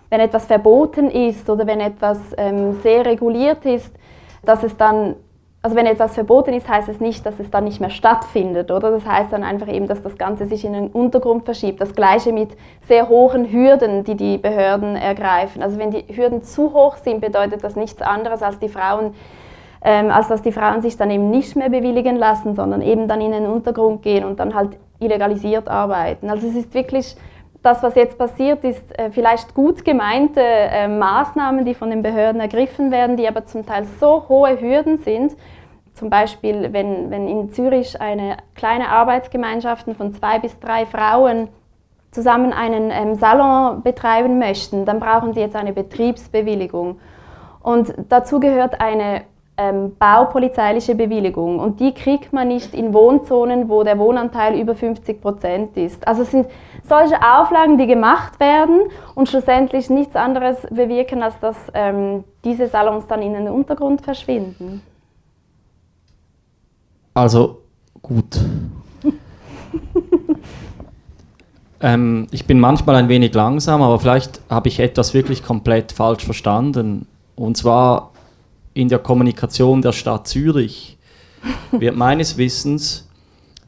wenn etwas verboten ist oder wenn etwas ähm, sehr reguliert ist, dass es dann, also wenn etwas verboten ist, heißt es nicht, dass es dann nicht mehr stattfindet, oder? Das heißt dann einfach eben, dass das Ganze sich in den Untergrund verschiebt. Das Gleiche mit sehr hohen Hürden, die die Behörden ergreifen. Also wenn die Hürden zu hoch sind, bedeutet das nichts anderes als die Frauen ähm, als dass die Frauen sich dann eben nicht mehr bewilligen lassen, sondern eben dann in den Untergrund gehen und dann halt illegalisiert arbeiten. Also es ist wirklich das, was jetzt passiert, ist äh, vielleicht gut gemeinte äh, Maßnahmen, die von den Behörden ergriffen werden, die aber zum Teil so hohe Hürden sind. Zum Beispiel, wenn, wenn in Zürich eine kleine Arbeitsgemeinschaft von zwei bis drei Frauen zusammen einen ähm, Salon betreiben möchten, dann brauchen sie jetzt eine Betriebsbewilligung. Und dazu gehört eine ähm, baupolizeiliche Bewilligung und die kriegt man nicht in Wohnzonen, wo der Wohnanteil über 50 Prozent ist. Also es sind solche Auflagen, die gemacht werden und schlussendlich nichts anderes bewirken, als dass ähm, diese Salons dann in den Untergrund verschwinden. Also gut. ähm, ich bin manchmal ein wenig langsam, aber vielleicht habe ich etwas wirklich komplett falsch verstanden. Und zwar in der Kommunikation der Stadt Zürich wird meines Wissens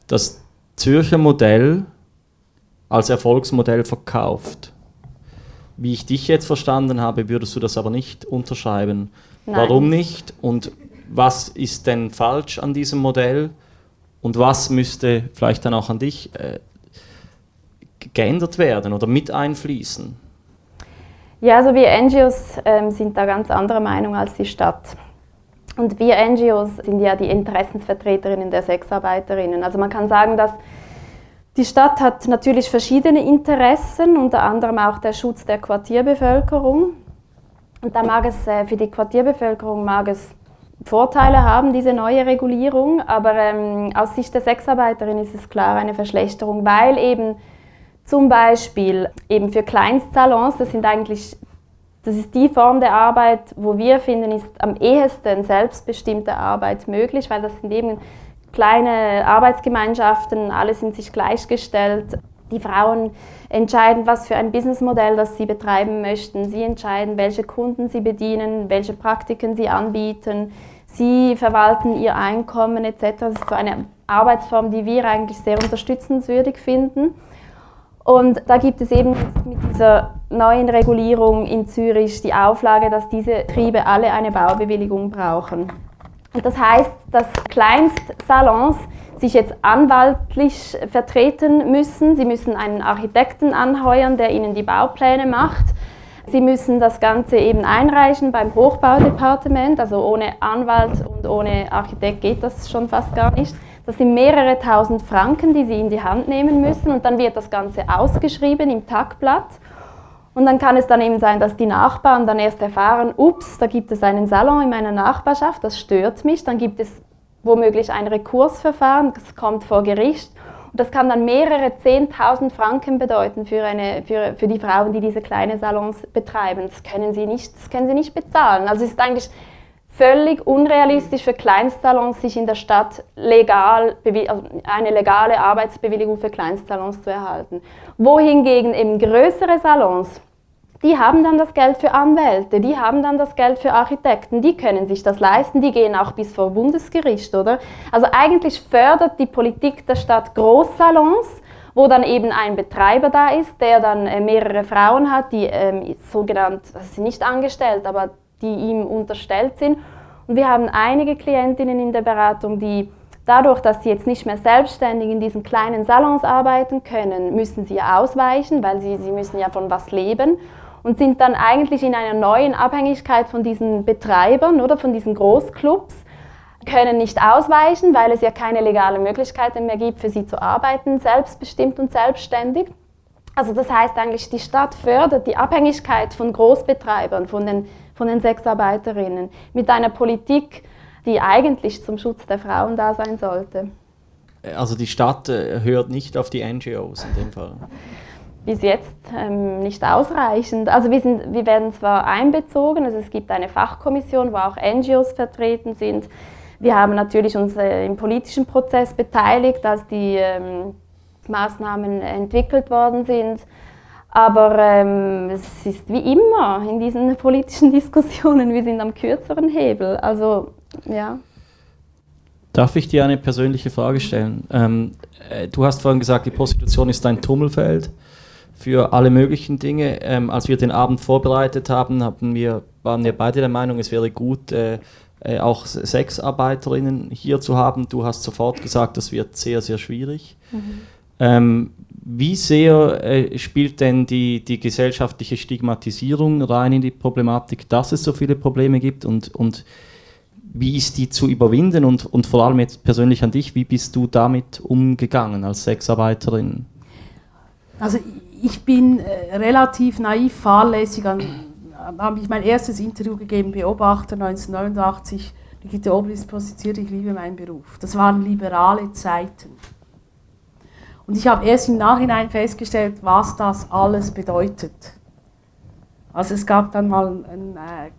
das Zürcher Modell als Erfolgsmodell verkauft. Wie ich dich jetzt verstanden habe, würdest du das aber nicht unterschreiben. Nein. Warum nicht? Und was ist denn falsch an diesem Modell? Und was müsste vielleicht dann auch an dich äh, geändert werden oder mit einfließen? Ja, also wir NGOs ähm, sind da ganz anderer Meinung als die Stadt. Und wir NGOs sind ja die Interessensvertreterinnen der Sexarbeiterinnen. Also man kann sagen, dass die Stadt hat natürlich verschiedene Interessen, unter anderem auch der Schutz der Quartierbevölkerung. Und da mag es äh, für die Quartierbevölkerung mag es Vorteile haben, diese neue Regulierung, aber ähm, aus Sicht der Sexarbeiterin ist es klar eine Verschlechterung, weil eben zum Beispiel eben für Kleinstsalons, das sind eigentlich, das ist die Form der Arbeit, wo wir finden, ist am ehesten selbstbestimmte Arbeit möglich, weil das sind eben kleine Arbeitsgemeinschaften, alle sind sich gleichgestellt. Die Frauen entscheiden, was für ein Businessmodell das sie betreiben möchten. Sie entscheiden, welche Kunden sie bedienen, welche Praktiken sie anbieten. Sie verwalten ihr Einkommen etc. Das ist so eine Arbeitsform, die wir eigentlich sehr unterstützenswürdig finden. Und da gibt es eben mit dieser neuen Regulierung in Zürich die Auflage, dass diese Betriebe alle eine Baubewilligung brauchen. Und das heißt, dass Kleinstsalons sich jetzt anwaltlich vertreten müssen. Sie müssen einen Architekten anheuern, der ihnen die Baupläne macht. Sie müssen das Ganze eben einreichen beim Hochbaudepartement. Also ohne Anwalt und ohne Architekt geht das schon fast gar nicht. Das sind mehrere tausend Franken, die Sie in die Hand nehmen müssen und dann wird das Ganze ausgeschrieben im Tagblatt. Und dann kann es dann eben sein, dass die Nachbarn dann erst erfahren, ups, da gibt es einen Salon in meiner Nachbarschaft, das stört mich. Dann gibt es womöglich ein Rekursverfahren, das kommt vor Gericht. Und das kann dann mehrere 10.000 Franken bedeuten für, eine, für, für die Frauen, die diese kleinen Salons betreiben. Das können sie nicht, das können sie nicht bezahlen. Also es ist eigentlich völlig unrealistisch für Kleinstsalons, sich in der Stadt legal, also eine legale Arbeitsbewilligung für Kleinstsalons zu erhalten. Wohingegen eben größere Salons, die haben dann das Geld für Anwälte, die haben dann das Geld für Architekten, die können sich das leisten, die gehen auch bis vor Bundesgericht, oder? Also eigentlich fördert die Politik der Stadt Großsalons, wo dann eben ein Betreiber da ist, der dann äh, mehrere Frauen hat, die ähm, sogenannt, das sind nicht angestellt, aber die ihm unterstellt sind. Und wir haben einige Klientinnen in der Beratung, die dadurch, dass sie jetzt nicht mehr selbstständig in diesen kleinen Salons arbeiten können, müssen sie ausweichen, weil sie, sie müssen ja von was leben und sind dann eigentlich in einer neuen Abhängigkeit von diesen Betreibern oder von diesen Großclubs, können nicht ausweichen, weil es ja keine legale Möglichkeiten mehr gibt, für sie zu arbeiten, selbstbestimmt und selbstständig. Also das heißt eigentlich, die Stadt fördert die Abhängigkeit von Großbetreibern, von den, von den Sexarbeiterinnen, mit einer Politik, die eigentlich zum Schutz der Frauen da sein sollte. Also die Stadt äh, hört nicht auf die NGOs in dem Fall. Bis jetzt ähm, nicht ausreichend. Also wir, sind, wir werden zwar einbezogen, also es gibt eine Fachkommission, wo auch NGOs vertreten sind. Wir haben natürlich uns äh, im politischen Prozess beteiligt, als die ähm, Maßnahmen entwickelt worden sind. Aber ähm, es ist wie immer in diesen politischen Diskussionen, wir sind am kürzeren Hebel. Also, ja. Darf ich dir eine persönliche Frage stellen? Ähm, äh, du hast vorhin gesagt, die Prostitution ist ein Tummelfeld für alle möglichen Dinge. Ähm, als wir den Abend vorbereitet haben, haben wir, waren wir beide der Meinung, es wäre gut, äh, äh, auch Sexarbeiterinnen hier zu haben. Du hast sofort gesagt, das wird sehr, sehr schwierig. Mhm. Ähm, wie sehr äh, spielt denn die, die gesellschaftliche Stigmatisierung rein in die Problematik, dass es so viele Probleme gibt und, und wie ist die zu überwinden und, und vor allem jetzt persönlich an dich, wie bist du damit umgegangen als Sexarbeiterin? Also ich bin äh, relativ naiv, fahrlässig, habe ich mein erstes Interview gegeben, Beobachter 1989, Brigitte Obel ist prostituiert, ich liebe meinen Beruf. Das waren liberale Zeiten. Und ich habe erst im Nachhinein festgestellt, was das alles bedeutet. Also es gab dann mal einen äh,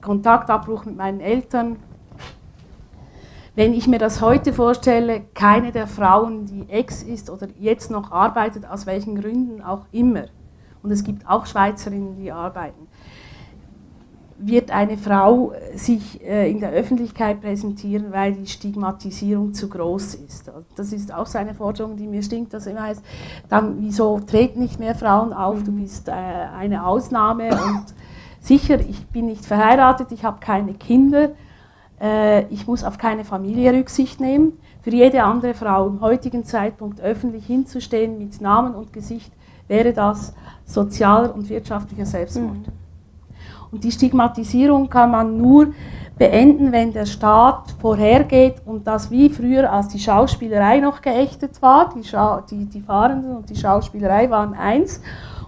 Kontaktabbruch mit meinen Eltern. Wenn ich mir das heute vorstelle, keine der Frauen, die ex ist oder jetzt noch arbeitet, aus welchen Gründen auch immer, und es gibt auch Schweizerinnen, die arbeiten, wird eine Frau sich äh, in der Öffentlichkeit präsentieren, weil die Stigmatisierung zu groß ist. Das ist auch so eine Forderung, die mir stinkt, dass immer heißt, dann wieso treten nicht mehr Frauen auf, du bist äh, eine Ausnahme und sicher, ich bin nicht verheiratet, ich habe keine Kinder, äh, ich muss auf keine Familie Rücksicht nehmen. Für jede andere Frau im heutigen Zeitpunkt öffentlich hinzustehen mit Namen und Gesicht, wäre das sozialer und wirtschaftlicher Selbstmord. Mhm. Und die Stigmatisierung kann man nur beenden, wenn der Staat vorhergeht und das wie früher, als die Schauspielerei noch geächtet war, die, Scha die, die Fahrenden und die Schauspielerei waren eins.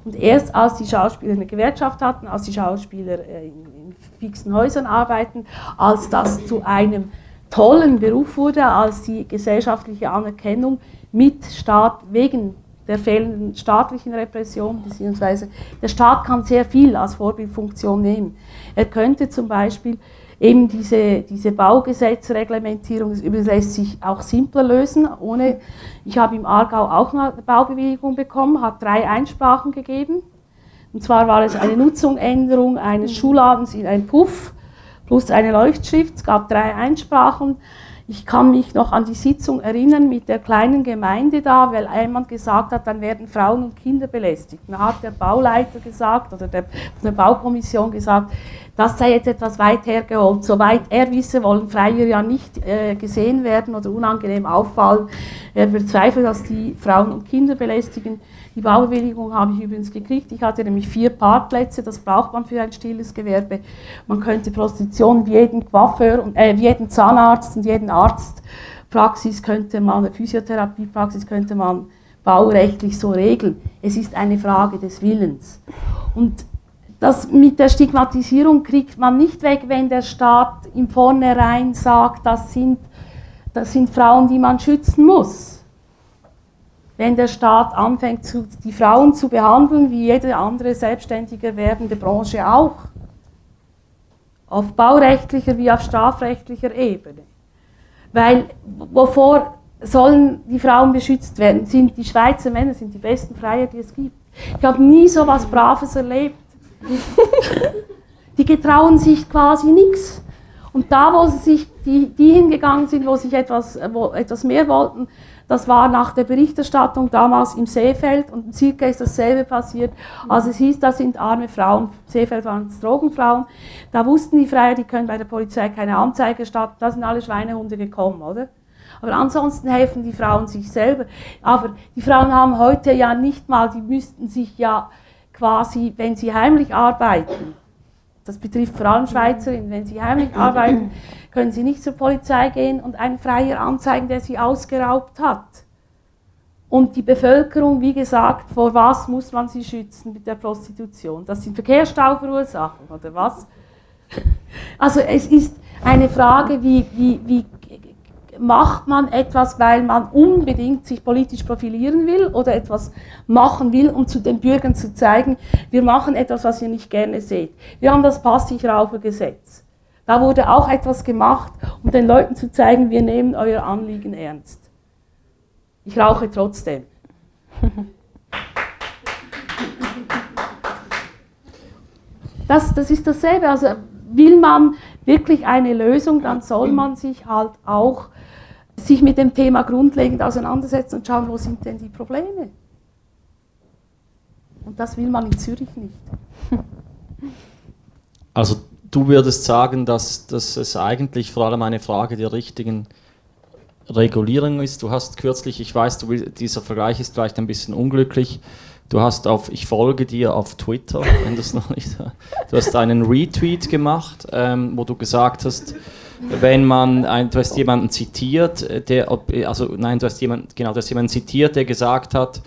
Und erst als die Schauspieler eine Gewerkschaft hatten, als die Schauspieler äh, in, in fixen Häusern arbeiten, als das zu einem tollen Beruf wurde, als die gesellschaftliche Anerkennung mit Staat wegen der fehlenden staatlichen Repression, beziehungsweise der Staat kann sehr viel als Vorbildfunktion nehmen. Er könnte zum Beispiel eben diese, diese Baugesetzreglementierung, das lässt sich auch simpler lösen, ohne, ich habe im Aargau auch eine Baubewilligung bekommen, hat drei Einsprachen gegeben. Und zwar war es eine Nutzungsänderung eines Schulladens in ein Puff plus eine Leuchtschrift. Es gab drei Einsprachen. Ich kann mich noch an die Sitzung erinnern mit der kleinen Gemeinde da, weil jemand gesagt hat, dann werden Frauen und Kinder belästigt. Dann hat der Bauleiter gesagt oder der, der Baukommission gesagt, das sei jetzt etwas weit hergeholt. Soweit er wisse, wollen Freier ja nicht äh, gesehen werden oder unangenehm auffallen. Er bezweifelt, dass die Frauen und Kinder belästigen. Die Baubewilligung habe ich übrigens gekriegt. Ich hatte nämlich vier Parkplätze, das braucht man für ein stilles Gewerbe. Man könnte Prostitution wie jeden Coiffeur, äh, wie jeden Zahnarzt und jeden Arztpraxis könnte man, Physiotherapiepraxis könnte man baurechtlich so regeln. Es ist eine Frage des Willens. Und das mit der Stigmatisierung kriegt man nicht weg, wenn der Staat im Vornherein sagt, das sind, das sind Frauen, die man schützen muss wenn der Staat anfängt, die Frauen zu behandeln, wie jede andere selbstständiger werdende Branche auch. Auf baurechtlicher wie auf strafrechtlicher Ebene. Weil wovor sollen die Frauen beschützt werden? Sind die Schweizer Männer sind die besten Freier, die es gibt. Ich habe nie so etwas Braves erlebt. die getrauen sich quasi nichts. Und da, wo sie sich, die, die hingegangen sind, wo sich etwas, wo etwas mehr wollten, Das war nach der Berichterstattung damals im Seefeld und Zirka ist dasselbe passiert. Also es hieß, das sind arme Frauen, Seefeld waren es Drogenfrauen. Da wussten die Freier, die können bei der Polizei keine Anzeige starten, da sind alle Schweinehunde gekommen, oder? Aber ansonsten helfen die Frauen sich selber. Aber die Frauen haben heute ja nicht mal, die müssten sich ja quasi, wenn sie heimlich arbeiten, das betrifft vor allem Schweizerinnen, wenn sie heimlich arbeiten, können sie nicht zur Polizei gehen und einen Freier anzeigen, der sie ausgeraubt hat. Und die Bevölkerung, wie gesagt, vor was muss man sie schützen mit der Prostitution? Das sind Verkehrsstauverursachen oder was? Also es ist eine Frage, wie, wie, wie macht man etwas, weil man unbedingt sich politisch profilieren will oder etwas machen will, um zu den Bürgern zu zeigen, wir machen etwas, was ihr nicht gerne seht. Wir haben das Passivrauchergesetz. Da wurde auch etwas gemacht, um den Leuten zu zeigen, wir nehmen euer Anliegen ernst. Ich rauche trotzdem. Das, das ist dasselbe. Also will man wirklich eine Lösung, dann soll man sich halt auch sich mit dem Thema grundlegend auseinandersetzen und schauen, wo sind denn die Probleme. Und das will man in Zürich nicht. Also du würdest sagen, dass, dass es eigentlich vor allem eine Frage der richtigen Regulierung ist. Du hast kürzlich, ich weiß, du, dieser Vergleich ist vielleicht ein bisschen unglücklich, du hast auf, ich folge dir auf Twitter, wenn das noch nicht, du hast einen Retweet gemacht, ähm, wo du gesagt hast, wenn man, ein, du hast jemanden zitiert, der, also nein, du hast jemanden, genau, du hast jemanden zitiert, der gesagt hat,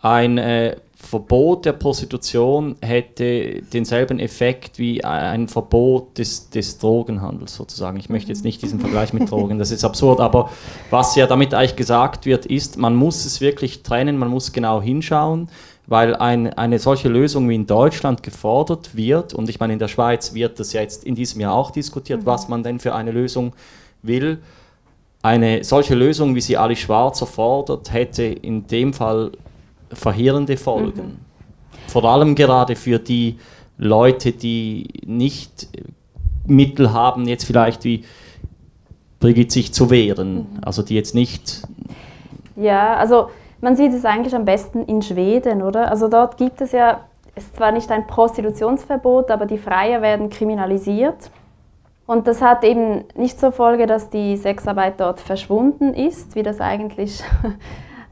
ein äh, Verbot der Prostitution hätte denselben Effekt wie ein Verbot des, des Drogenhandels sozusagen. Ich möchte jetzt nicht diesen Vergleich mit Drogen, das ist absurd, aber was ja damit eigentlich gesagt wird, ist, man muss es wirklich trennen, man muss genau hinschauen weil ein, eine solche Lösung wie in Deutschland gefordert wird, und ich meine, in der Schweiz wird das jetzt in diesem Jahr auch diskutiert, mhm. was man denn für eine Lösung will. Eine solche Lösung, wie sie Ali Schwarzer fordert, hätte in dem Fall verheerende Folgen. Mhm. Vor allem gerade für die Leute, die nicht Mittel haben, jetzt vielleicht wie Brigitte sich zu wehren, mhm. also die jetzt nicht. Ja, also man sieht es eigentlich am besten in Schweden, oder? Also dort gibt es ja, es ist zwar nicht ein Prostitutionsverbot, aber die Freier werden kriminalisiert. Und das hat eben nicht zur Folge, dass die Sexarbeit dort verschwunden ist, wie das eigentlich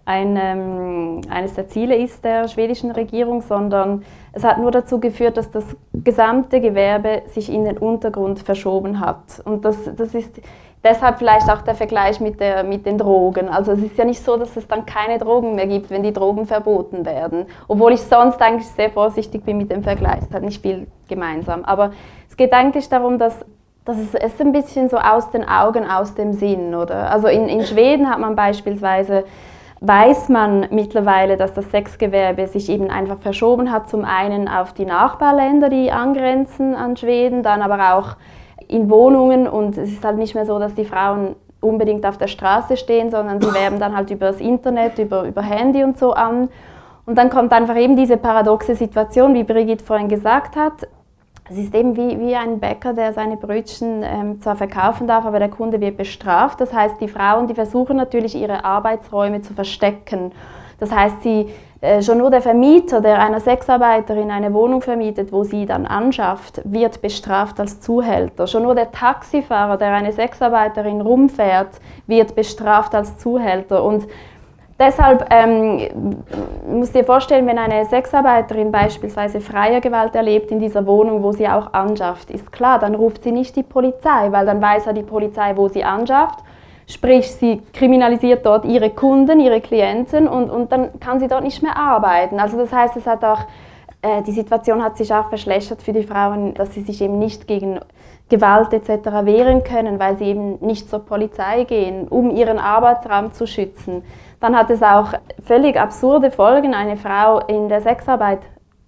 ein, ähm, eines der Ziele ist der schwedischen Regierung, sondern es hat nur dazu geführt, dass das gesamte Gewerbe sich in den Untergrund verschoben hat. Und das, das ist Deshalb vielleicht auch der Vergleich mit, der, mit den Drogen. Also es ist ja nicht so, dass es dann keine Drogen mehr gibt, wenn die Drogen verboten werden. Obwohl ich sonst eigentlich sehr vorsichtig bin mit dem Vergleich. Es hat nicht viel gemeinsam. Aber es geht eigentlich darum, dass, dass es, es ein bisschen so aus den Augen, aus dem Sinn, oder? Also in, in Schweden hat man beispielsweise weiß man mittlerweile, dass das Sexgewerbe sich eben einfach verschoben hat, zum einen auf die Nachbarländer, die angrenzen an Schweden, dann aber auch in Wohnungen und es ist halt nicht mehr so, dass die Frauen unbedingt auf der Straße stehen, sondern sie werben dann halt über das Internet, über, über Handy und so an. Und dann kommt einfach eben diese paradoxe Situation, wie Brigitte vorhin gesagt hat. Es ist eben wie, wie ein Bäcker, der seine Brötchen ähm, zwar verkaufen darf, aber der Kunde wird bestraft. Das heißt, die Frauen, die versuchen natürlich ihre Arbeitsräume zu verstecken. Das heißt, sie äh, schon nur der Vermieter, der einer Sexarbeiterin eine Wohnung vermietet, wo sie dann anschafft, wird bestraft als Zuhälter. Schon nur der Taxifahrer, der eine Sexarbeiterin rumfährt, wird bestraft als Zuhälter. Und deshalb ähm, musst dir vorstellen, wenn eine Sexarbeiterin beispielsweise freie Gewalt erlebt in dieser Wohnung, wo sie auch anschafft, ist klar, dann ruft sie nicht die Polizei, weil dann weiß ja die Polizei, wo sie anschafft Sprich, sie kriminalisiert dort ihre Kunden, ihre Klienten und, und dann kann sie dort nicht mehr arbeiten. Also das heißt, es hat auch, äh, die Situation hat sich auch verschlechtert für die Frauen, dass sie sich eben nicht gegen Gewalt etc. wehren können, weil sie eben nicht zur Polizei gehen, um ihren Arbeitsraum zu schützen. Dann hat es auch völlig absurde Folgen. Eine Frau in der Sexarbeit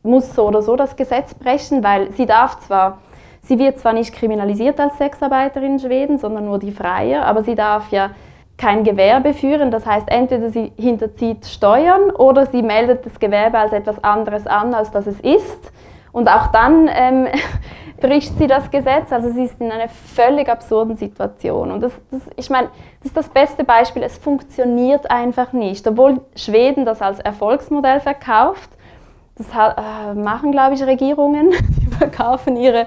muss so oder so das Gesetz brechen, weil sie darf zwar Sie wird zwar nicht kriminalisiert als Sexarbeiterin in Schweden, sondern nur die Freier, aber sie darf ja kein Gewerbe führen. Das heißt, entweder sie hinterzieht Steuern oder sie meldet das Gewerbe als etwas anderes an, als das es ist. Und auch dann ähm, bricht sie das Gesetz. Also sie ist in einer völlig absurden Situation. Und das, das, ich meine, das ist das beste Beispiel. Es funktioniert einfach nicht. Obwohl Schweden das als Erfolgsmodell verkauft, das äh, machen, glaube ich, Regierungen. Die verkaufen ihre,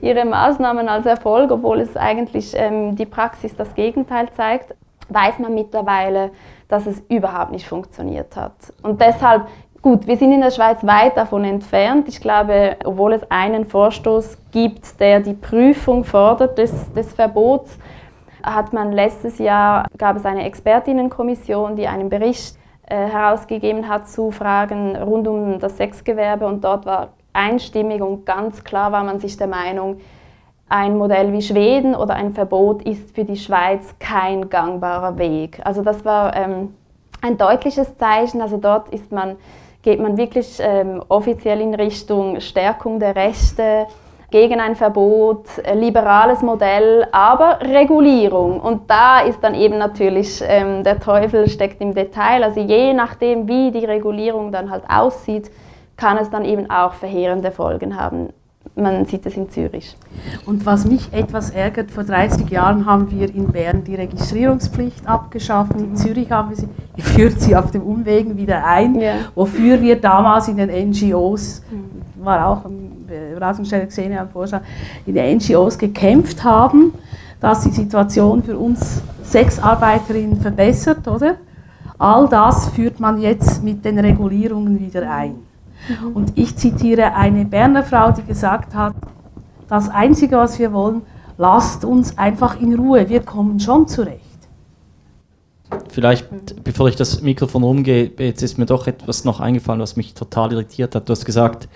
ihre Maßnahmen als Erfolg, obwohl es eigentlich ähm, die Praxis das Gegenteil zeigt, weiß man mittlerweile, dass es überhaupt nicht funktioniert hat. Und deshalb Gut, wir sind in der Schweiz weit davon entfernt. Ich glaube, obwohl es einen Vorstoß gibt, der die Prüfung fordert des, des Verbots, hat man letztes Jahr, gab es eine Expertinnenkommission, die einen Bericht äh, herausgegeben hat zu Fragen rund um das Sexgewerbe und dort war einstimmig und ganz klar war man sich der Meinung, ein Modell wie Schweden oder ein Verbot ist für die Schweiz kein gangbarer Weg. Also das war ähm, ein deutliches Zeichen. Also dort ist man geht man wirklich ähm, offiziell in Richtung Stärkung der Rechte, gegen ein Verbot, liberales Modell, aber Regulierung. Und da ist dann eben natürlich ähm, der Teufel steckt im Detail. Also je nachdem, wie die Regulierung dann halt aussieht, kann es dann eben auch verheerende Folgen haben man sieht es in Zürich. Und was mich etwas ärgert, vor 30 Jahren haben wir in Bern die Registrierungspflicht abgeschafft, in Zürich haben wir sie, ihr führt sie auf dem Umwegen wieder ein, ja. wofür wir damals in den NGOs, mhm. war auch im Beratungsstelle gesehen am Vorstand, in den NGOs gekämpft haben, dass die Situation für uns Sexarbeiterinnen verbessert, oder? All das führt man jetzt mit den Regulierungen wieder ein. Mhm. Und ich zitiere eine Berner Frau, die gesagt hat, das Einzige, was wir wollen, lasst uns einfach in Ruhe, wir kommen schon zurecht. Vielleicht, bevor ich das Mikrofon umgehe, jetzt ist mir doch etwas noch eingefallen, was mich total irritiert hat. Du hast gesagt,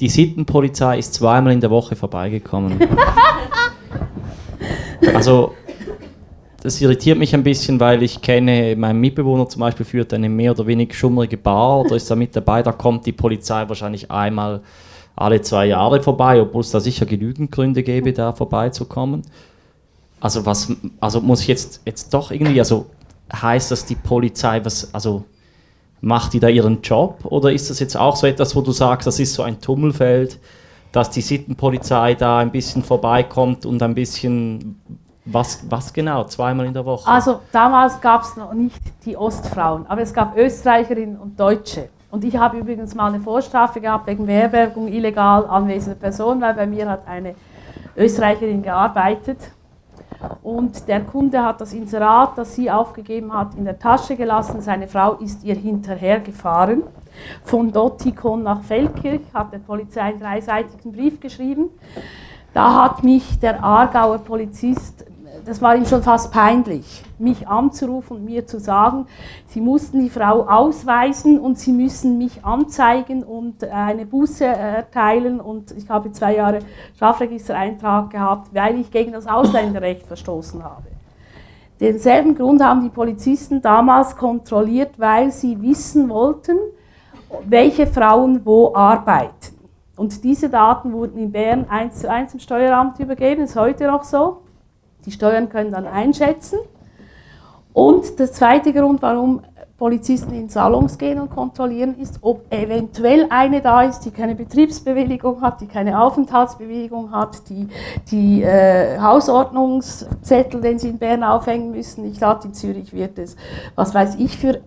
die Sittenpolizei ist zweimal in der Woche vorbeigekommen. also das irritiert mich ein bisschen, weil ich kenne, mein Mitbewohner zum Beispiel führt eine mehr oder weniger schummrige Bar oder ist da mit dabei, da kommt die Polizei wahrscheinlich einmal alle zwei Jahre vorbei, obwohl es da sicher genügend Gründe gäbe, da vorbeizukommen. Also was, also muss ich jetzt, jetzt doch irgendwie, also heißt das die Polizei, was, also macht die da ihren Job oder ist das jetzt auch so etwas, wo du sagst, das ist so ein Tummelfeld, dass die Sittenpolizei da ein bisschen vorbeikommt und ein bisschen was, was genau? Zweimal in der Woche? Also damals gab es noch nicht die Ostfrauen, aber es gab Österreicherinnen und Deutsche. Und ich habe übrigens mal eine Vorstrafe gehabt wegen Beherbergung illegal anwesender Person, weil bei mir hat eine Österreicherin gearbeitet. Und der Kunde hat das Inserat, das sie aufgegeben hat, in der Tasche gelassen. Seine Frau ist ihr hinterhergefahren. Von Dottikon nach Feldkirch hat der Polizei einen dreiseitigen Brief geschrieben. Da hat mich der Aargauer Polizist das war ihm schon fast peinlich, mich anzurufen und mir zu sagen, sie mussten die Frau ausweisen und sie müssen mich anzeigen und eine Buße erteilen und ich habe zwei Jahre Strafregistereintrag gehabt, weil ich gegen das Ausländerrecht verstoßen habe. Denselben Grund haben die Polizisten damals kontrolliert, weil sie wissen wollten, welche Frauen wo arbeiten. Und diese Daten wurden in Bern eins zu eins im Steueramt übergeben, ist heute noch so. Die Steuern können dann einschätzen. Und der zweite Grund, warum Polizisten in Salons gehen und kontrollieren, ist, ob eventuell eine da ist, die keine Betriebsbewilligung hat, die keine Aufenthaltsbewilligung hat, die, die äh, Hausordnungszettel, den sie in Bern aufhängen müssen, ich glaube, in Zürich wird es, was weiß ich für,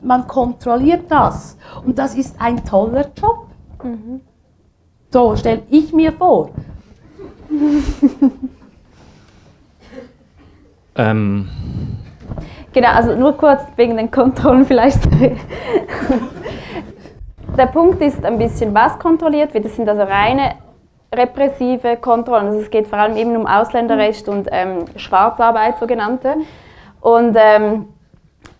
man kontrolliert das. Und das ist ein toller Job. Mhm. So stelle ich mir vor. Ähm. Genau, also nur kurz wegen den Kontrollen vielleicht. Der Punkt ist ein bisschen, was kontrolliert wird. Das sind also reine repressive Kontrollen. Also es geht vor allem eben um Ausländerrecht und ähm, Schwarzarbeit, sogenannte. Und ähm,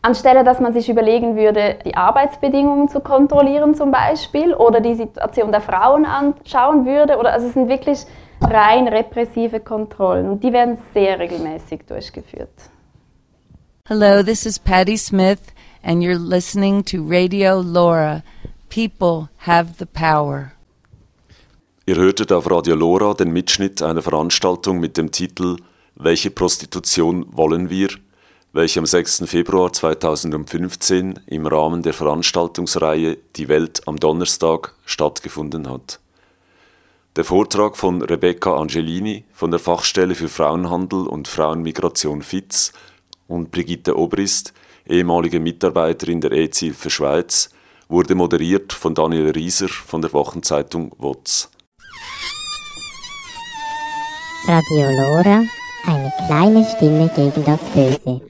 anstelle, dass man sich überlegen würde, die Arbeitsbedingungen zu kontrollieren zum Beispiel oder die Situation der Frauen anschauen würde, oder also es sind wirklich rein repressive Kontrollen und die werden sehr regelmäßig durchgeführt. Hello, this is Patty Smith and you're listening to Radio Laura. People have the power. Ihr hörtet auf Radio Lora den Mitschnitt einer Veranstaltung mit dem Titel Welche Prostitution wollen wir? welche am 6. Februar 2015 im Rahmen der Veranstaltungsreihe Die Welt am Donnerstag stattgefunden hat. Der Vortrag von Rebecca Angelini von der Fachstelle für Frauenhandel und Frauenmigration FITZ und Brigitte Obrist, ehemalige Mitarbeiterin der EZ-Hilfe Schweiz, wurde moderiert von Daniel Rieser von der Wochenzeitung WOTS. Radio Lora, eine kleine Stimme gegen das Böse.